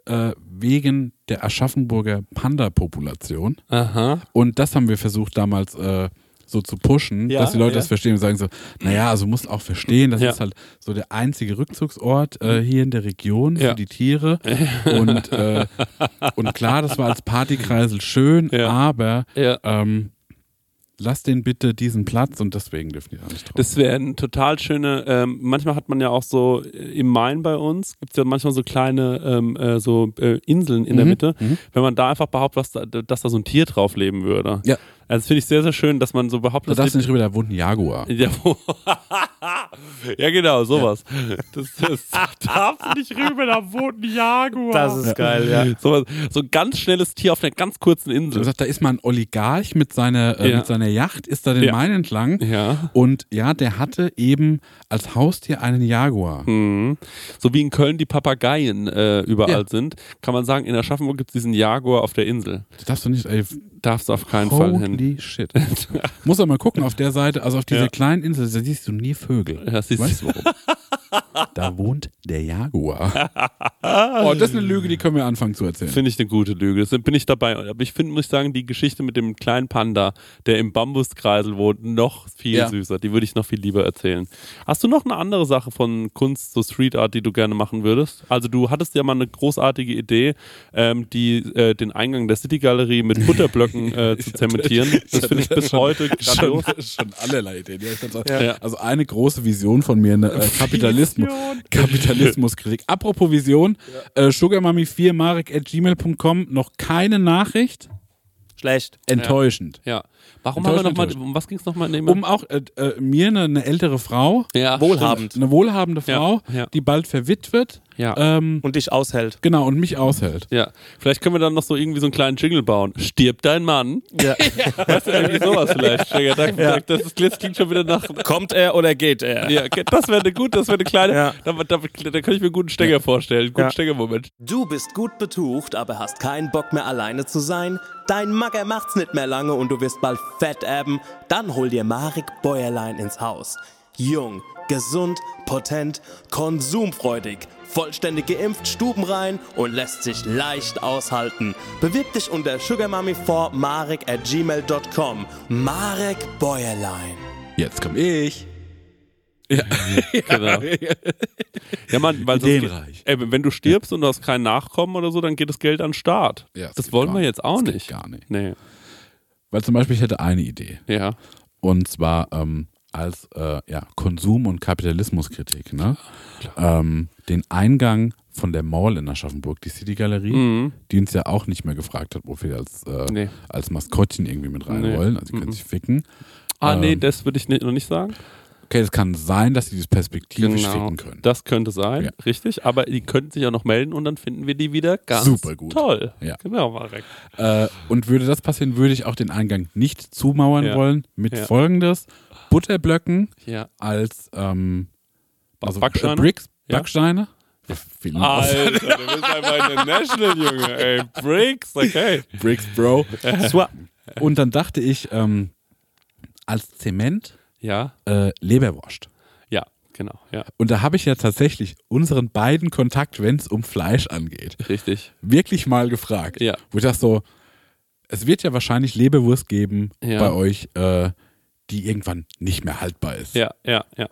äh, wegen der Aschaffenburger Panda-Population. Aha. Und das haben wir versucht damals äh, so zu pushen, Ja, dass die Leute ja. das verstehen und sagen so, naja, also musst auch verstehen, das Ja. ist halt so der einzige Rückzugsort äh, hier in der Region für die Tiere. Und, äh, und klar, das war als Partykreisel schön, aber ähm, lass den bitte diesen Platz und deswegen dürfen die da nicht drauf. Das wäre ein total schöne, ähm, manchmal hat man ja auch so äh, im Main bei uns, gibt es ja manchmal so kleine ähm, äh, so äh, Inseln in der Mhm, Mitte. Wenn man da einfach behauptet, was da, dass da so ein Tier drauf leben würde. Ja. Also das finde ich sehr, sehr schön, dass man so da behauptet, darfst du nicht rüber, da wohnt ein Jaguar. ja, <laughs> genau, sowas. Das, das <laughs> <laughs> darfst du nicht rüber, da wohnt ein Jaguar. Das ist geil, ja. Sowas, so ein ganz schnelles Tier auf einer ganz kurzen Du Insel. sagst, da ist mal ein Oligarch mit seiner, äh, Ja. mit seiner Yacht, ist da den Ja. Main entlang. Ja. Und ja, der hatte eben als Haustier einen Jaguar. Mhm. So wie in Köln die Papageien äh, überall Ja. sind, kann man sagen, in Aschaffenburg gibt es diesen Jaguar auf der Insel. Das darfst du nicht, ey, Darfst du auf keinen Fall hin. Holy shit. <laughs> Muss aber mal gucken, auf der Seite, also auf dieser Ja. kleinen Insel, da siehst du nie Vögel. Ja, siehst weißt du warum? <laughs> da wohnt der Jaguar. <laughs> oh, das ist eine Lüge, die können wir anfangen zu erzählen. Finde ich eine gute Lüge. Das bin ich dabei. Aber ich finde, muss ich sagen, die Geschichte mit dem kleinen Panda, der im Bambuskreisel wohnt, noch viel Ja. süßer. Die würde ich noch viel lieber erzählen. Hast du noch eine andere Sache von Kunst, so Street Art, die du gerne machen würdest? Also du hattest ja mal eine großartige Idee, ähm, die, äh, den Eingang der City Galerie mit Butterblöcken <laughs> äh, zu zementieren. Das finde ich bis heute schon, grandios. schon allerlei Ideen. Ja, ich kann's auch- Ja. Also eine große Vision von mir, eine äh, <laughs> Kapitalismus, Kapitalismuskritik. Apropos Vision, äh, sugarmami4 marek at gmail.com, noch keine Nachricht? Schlecht. Enttäuschend. Ja. Warum haben wir nochmal, enttäuschend. um was ging es nochmal? Um auch äh, äh, mir eine, eine ältere Frau, ja, Wohlhabend. eine wohlhabende Ja, Frau, ja. die bald verwitwet, Ja. ähm, Und dich aushält. genau, und mich aushält. Ja, vielleicht können wir dann noch so irgendwie so einen kleinen Jingle bauen. Stirbt dein Mann? <laughs> Ja. Weißt du, irgendwie sowas vielleicht. Da, Ja. das, ist, das klingt schon wieder nach. Kommt er oder geht er? Ja, das wäre eine gut, das wäre eine kleine. Ja. Da, da, da könnte ich mir einen guten Stenger vorstellen. Einen guten Ja. Stenger-Moment. Du bist gut betucht, aber hast keinen Bock mehr alleine zu sein? Dein Magger macht's nicht mehr lange und du wirst bald fett erben? Dann hol dir Marek Bäuerlein ins Haus. Jung, gesund, potent, konsumfreudig, vollständig geimpft, stubenrein und lässt sich leicht aushalten. Bewirb dich unter sugarmummy4marek at gmail.com. Marek Bäuerlein. Jetzt komm ich. <laughs> Genau. Ja, man, weil sonst, Ideenreich. ey, wenn du stirbst und du hast keinen Nachkommen oder so, dann geht das Geld an den Staat. Ja, das das wollen wir jetzt auch nicht. gar nicht. Nee. Weil zum Beispiel, ich hätte eine Idee. Ja. Und zwar ähm, als äh, ja, Konsum- und Kapitalismuskritik. Ne? Ähm, den Eingang von der Mall in Aschaffenburg, die City Galerie, Mhm. die uns ja auch nicht mehr gefragt hat, ob wir als, äh, Nee. als Maskottchen irgendwie mit rein Nee. wollen. Also die können Mhm. sich ficken. Ah, nee, Ähm. das würde ich nicht, noch nicht sagen. Okay, es kann sein, dass sie das perspektivisch ficken können. Genau. Das könnte sein, Ja. richtig. Aber die könnten sich auch noch melden und dann finden wir die wieder ganz Super gut. toll. Ja. Genau, Marek. Äh, und würde das passieren, würde ich auch den Eingang nicht zumauern Ja. wollen mit Ja. folgendes: Butterblöcken als ähm, also Backsteine? Bricks. Backsteine. Vielen. Alter, du bist einfach international, Junge. Ey, Bricks, okay. Bricks, Bro. Und dann dachte ich, ähm, als Zement Ja, äh, Leberwurst. ja, genau, ja, Und da habe ich ja tatsächlich unseren beiden Kontakt, wenn es um Fleisch angeht, richtig. wirklich mal gefragt. Ja. Wo ich dachte so, es wird ja wahrscheinlich Leberwurst geben Ja. bei euch, äh, die irgendwann nicht mehr haltbar ist. Ja, ja, ja.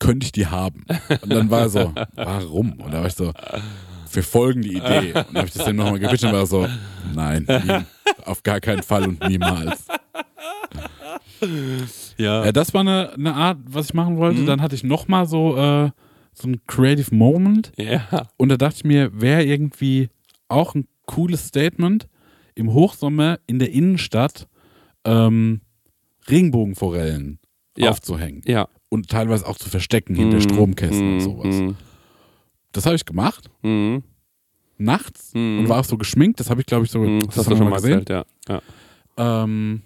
Könnte ich die haben? Und dann war er so, warum? Und da war ich so, wir folgen die Idee. Und dann habe ich das dann nochmal gepitcht und war so, nein, nie, auf gar keinen Fall und niemals. <laughs> Ja, Ja, das war eine, eine Art, was ich machen Mhm. wollte. Dann hatte ich nochmal so, äh, so ein Creative Moment. ja. Und da dachte ich mir, wäre irgendwie auch ein cooles Statement, im Hochsommer in der Innenstadt ähm, Regenbogenforellen Ja. aufzuhängen. Ja. Und teilweise auch zu verstecken hinter Mhm. Stromkästen und Mhm. sowas. Mhm. Das habe ich gemacht, Mhm. nachts, Mhm. und war auch so geschminkt. Das habe ich, glaube ich, so Mhm. das Das hast du schon mal mal erzählt, ja. ja. Ähm,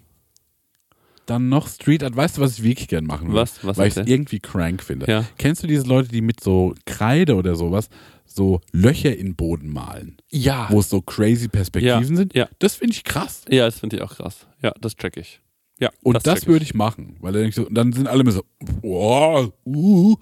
dann noch Street Art. Weißt du, was ich wirklich gern machen will? Was? Was Weil ich es irgendwie crank finde. Ja. Kennst du diese Leute, die mit so Kreide oder sowas so Löcher in den Boden malen, Ja. wo es so crazy Perspektiven sind? ja. Das finde ich krass. Ja, das finde ich auch krass. Ja, das check ich. Ja, Und das, check würde ich machen. Weil dann, so, dann sind alle immer so, wow, uh.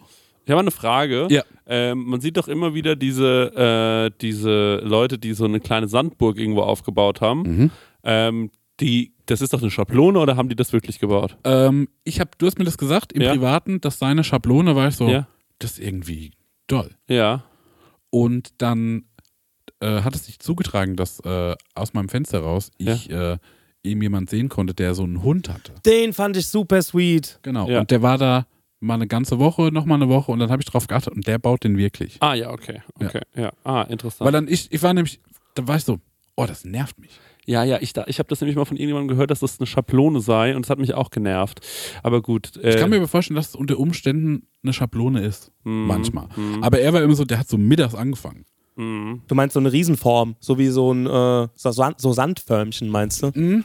Ich habe eine Frage. Ja. Ähm, man sieht doch immer wieder diese, äh, diese Leute, die so eine kleine Sandburg irgendwo aufgebaut haben. Mhm. Ähm, die, das ist doch eine Schablone oder haben die das wirklich gebaut? Ähm, ich habe, du hast mir das gesagt im Ja. Privaten, dass seine Schablone war ich so, Ja. das ist irgendwie doll. Ja. Und dann äh, hat es sich zugetragen, dass äh, aus meinem Fenster raus ich äh, eben jemand sehen konnte, der so einen Hund hatte. den fand ich super sweet. Genau. Ja. Und der war da mal eine ganze Woche, nochmal eine Woche und dann habe ich drauf geachtet und der baut den wirklich. Ah, ja, okay. Okay. Ja. Ah, interessant. Weil dann ich, ich war nämlich, da war ich so, oh, das nervt mich. Ja, ja, ich, ich habe das nämlich mal von irgendjemandem gehört, dass das eine Schablone sei und das hat mich auch genervt. Aber gut. Äh, Ich kann mir aber vorstellen, dass es unter Umständen eine Schablone ist. Mhm. Manchmal. Aber er war immer so, der hat so mittags angefangen. Mhm. Du meinst so eine Riesenform, so wie so ein äh, so, Sand, so Sandförmchen, meinst du?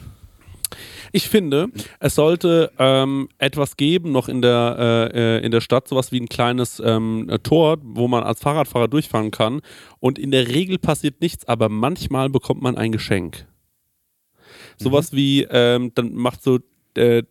Ich finde, es sollte ähm, etwas geben noch in der, äh, äh, in der Stadt, sowas wie ein kleines ähm, äh, Tor, wo man als Fahrradfahrer durchfahren kann. Und in der Regel passiert nichts, aber manchmal bekommt man ein Geschenk. Sowas wie, ähm, dann macht so äh,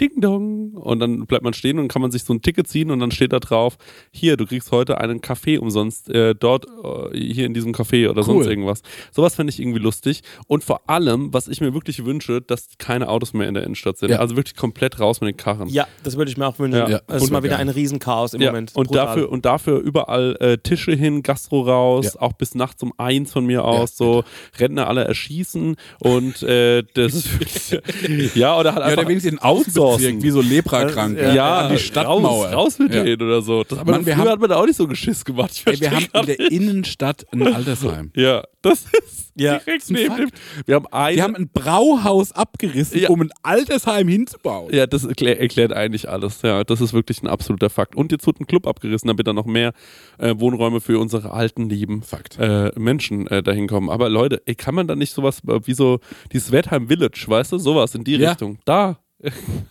Ding Dong und dann bleibt man stehen und kann man sich so ein Ticket ziehen und dann steht da drauf, hier, du kriegst heute einen Kaffee umsonst äh, dort, äh, hier in diesem Café oder Cool. sonst irgendwas. Sowas fände ich irgendwie lustig. Und vor allem, was ich mir wirklich wünsche, dass keine Autos mehr in der Innenstadt sind. Ja. Also wirklich komplett raus mit den Karren. Ja, das würde ich mir auch wünschen. Ja. Ja, Es ist mal wieder ein Riesenchaos im Ja, Moment. und Brutal. dafür, und dafür überall äh, Tische hin, Gastro raus, Ja. auch bis nachts um eins von mir aus, so Rentner alle erschießen und äh, das <laughs> <laughs> ja, oder Ja, einfach der wenigstens den outsourcen. Außenbezirk, wie so Leprakranke. ja, an die Stadtmauer. Raus, raus mit Ja. denen oder so. Das, aber Mann, wir früher haben- hat man da auch nicht so Geschiss gemacht. Ey, wir haben in der Innenstadt ein Altersheim. <laughs> Ja, das ist Ja. direkt neben dem. Wir haben eine. Die haben ein Brauhaus abgerissen, Ja. um ein Altersheim hinzubauen. ja, das erklär, erklärt eigentlich alles. Ja, das ist wirklich ein absoluter Fakt. Und jetzt wird ein Club abgerissen, damit da noch mehr äh, Wohnräume für unsere alten, lieben Fakt. äh, Menschen äh, dahin kommen. Aber Leute, ey, kann man da nicht sowas äh, wie so dieses Wertheim Village, weißt du, sowas in die Ja. Richtung? Da.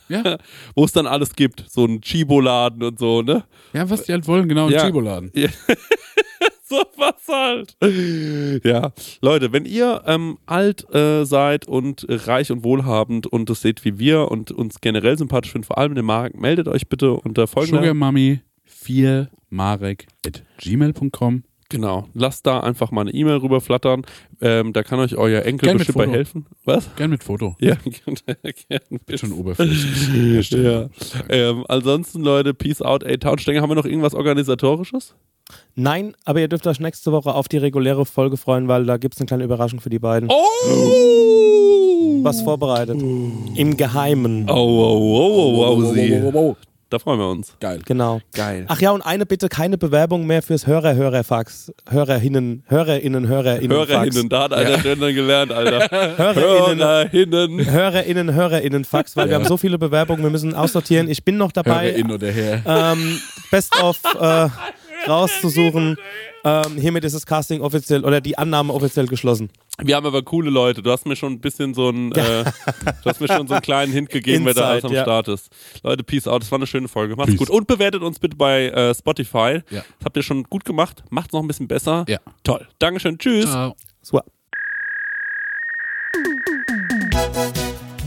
Ja. <laughs> Wo es dann alles gibt. So ein Chibo-Laden und so, ne? Ja, was die halt wollen, genau, ein Ja. Chibo-Laden. <laughs> so was halt. Ja, Leute, wenn ihr ähm, alt äh, seid und äh, reich und wohlhabend und das seht wie wir und uns generell sympathisch findet, vor allem den Markt, meldet euch bitte unter folgender. Sugarmummy 4 marek at gmail.com. Genau, lasst da einfach mal eine E-Mail rüberflattern. Ähm, da kann euch euer Enkel Gern mit bestimmt bei helfen. Was? Gern mit Foto. Ja, gerne. Schon oberflächlich. ja. ähm, ansonsten, Leute, Peace out, ey, Townstenger, haben wir noch irgendwas Organisatorisches? Nein, aber ihr dürft euch nächste Woche auf die reguläre Folge freuen, weil da gibt es eine kleine Überraschung für die beiden. Oh! Was vorbereitet. Im Geheimen. Oh, wow, wow, wow, wow, sie. wow, wow. Da freuen wir uns. Geil. Genau. Geil. Ach ja, und eine bitte, keine Bewerbung mehr fürs Hörer, Hörerfax. Hörerinnen, Hörerinnen, Hörerinnen. Hörerinnen, da hat einer drin dann gelernt, Alter. <laughs> Hörerinnen, Hörerinnen. Hörerinnen, Hörerinnen, Fax, weil wir haben so viele Bewerbungen, wir müssen aussortieren. Ich bin noch dabei, Hörerin oder her. ähm, Best of äh, rauszusuchen. Ähm, hiermit ist das Casting offiziell oder die Annahme offiziell geschlossen. Wir haben aber coole Leute. Du hast mir schon ein bisschen so einen, äh, du hast mir schon so einen kleinen Hint gegeben, wer da alles am Inside, ja. Start ist. Leute, peace out. Das war eine schöne Folge. Macht's Peace. gut. Und bewertet uns bitte bei äh, Spotify. Ja. Das habt ihr schon gut gemacht. Macht's noch ein bisschen besser. Ja. Toll. Dankeschön. Tschüss. Ciao. So.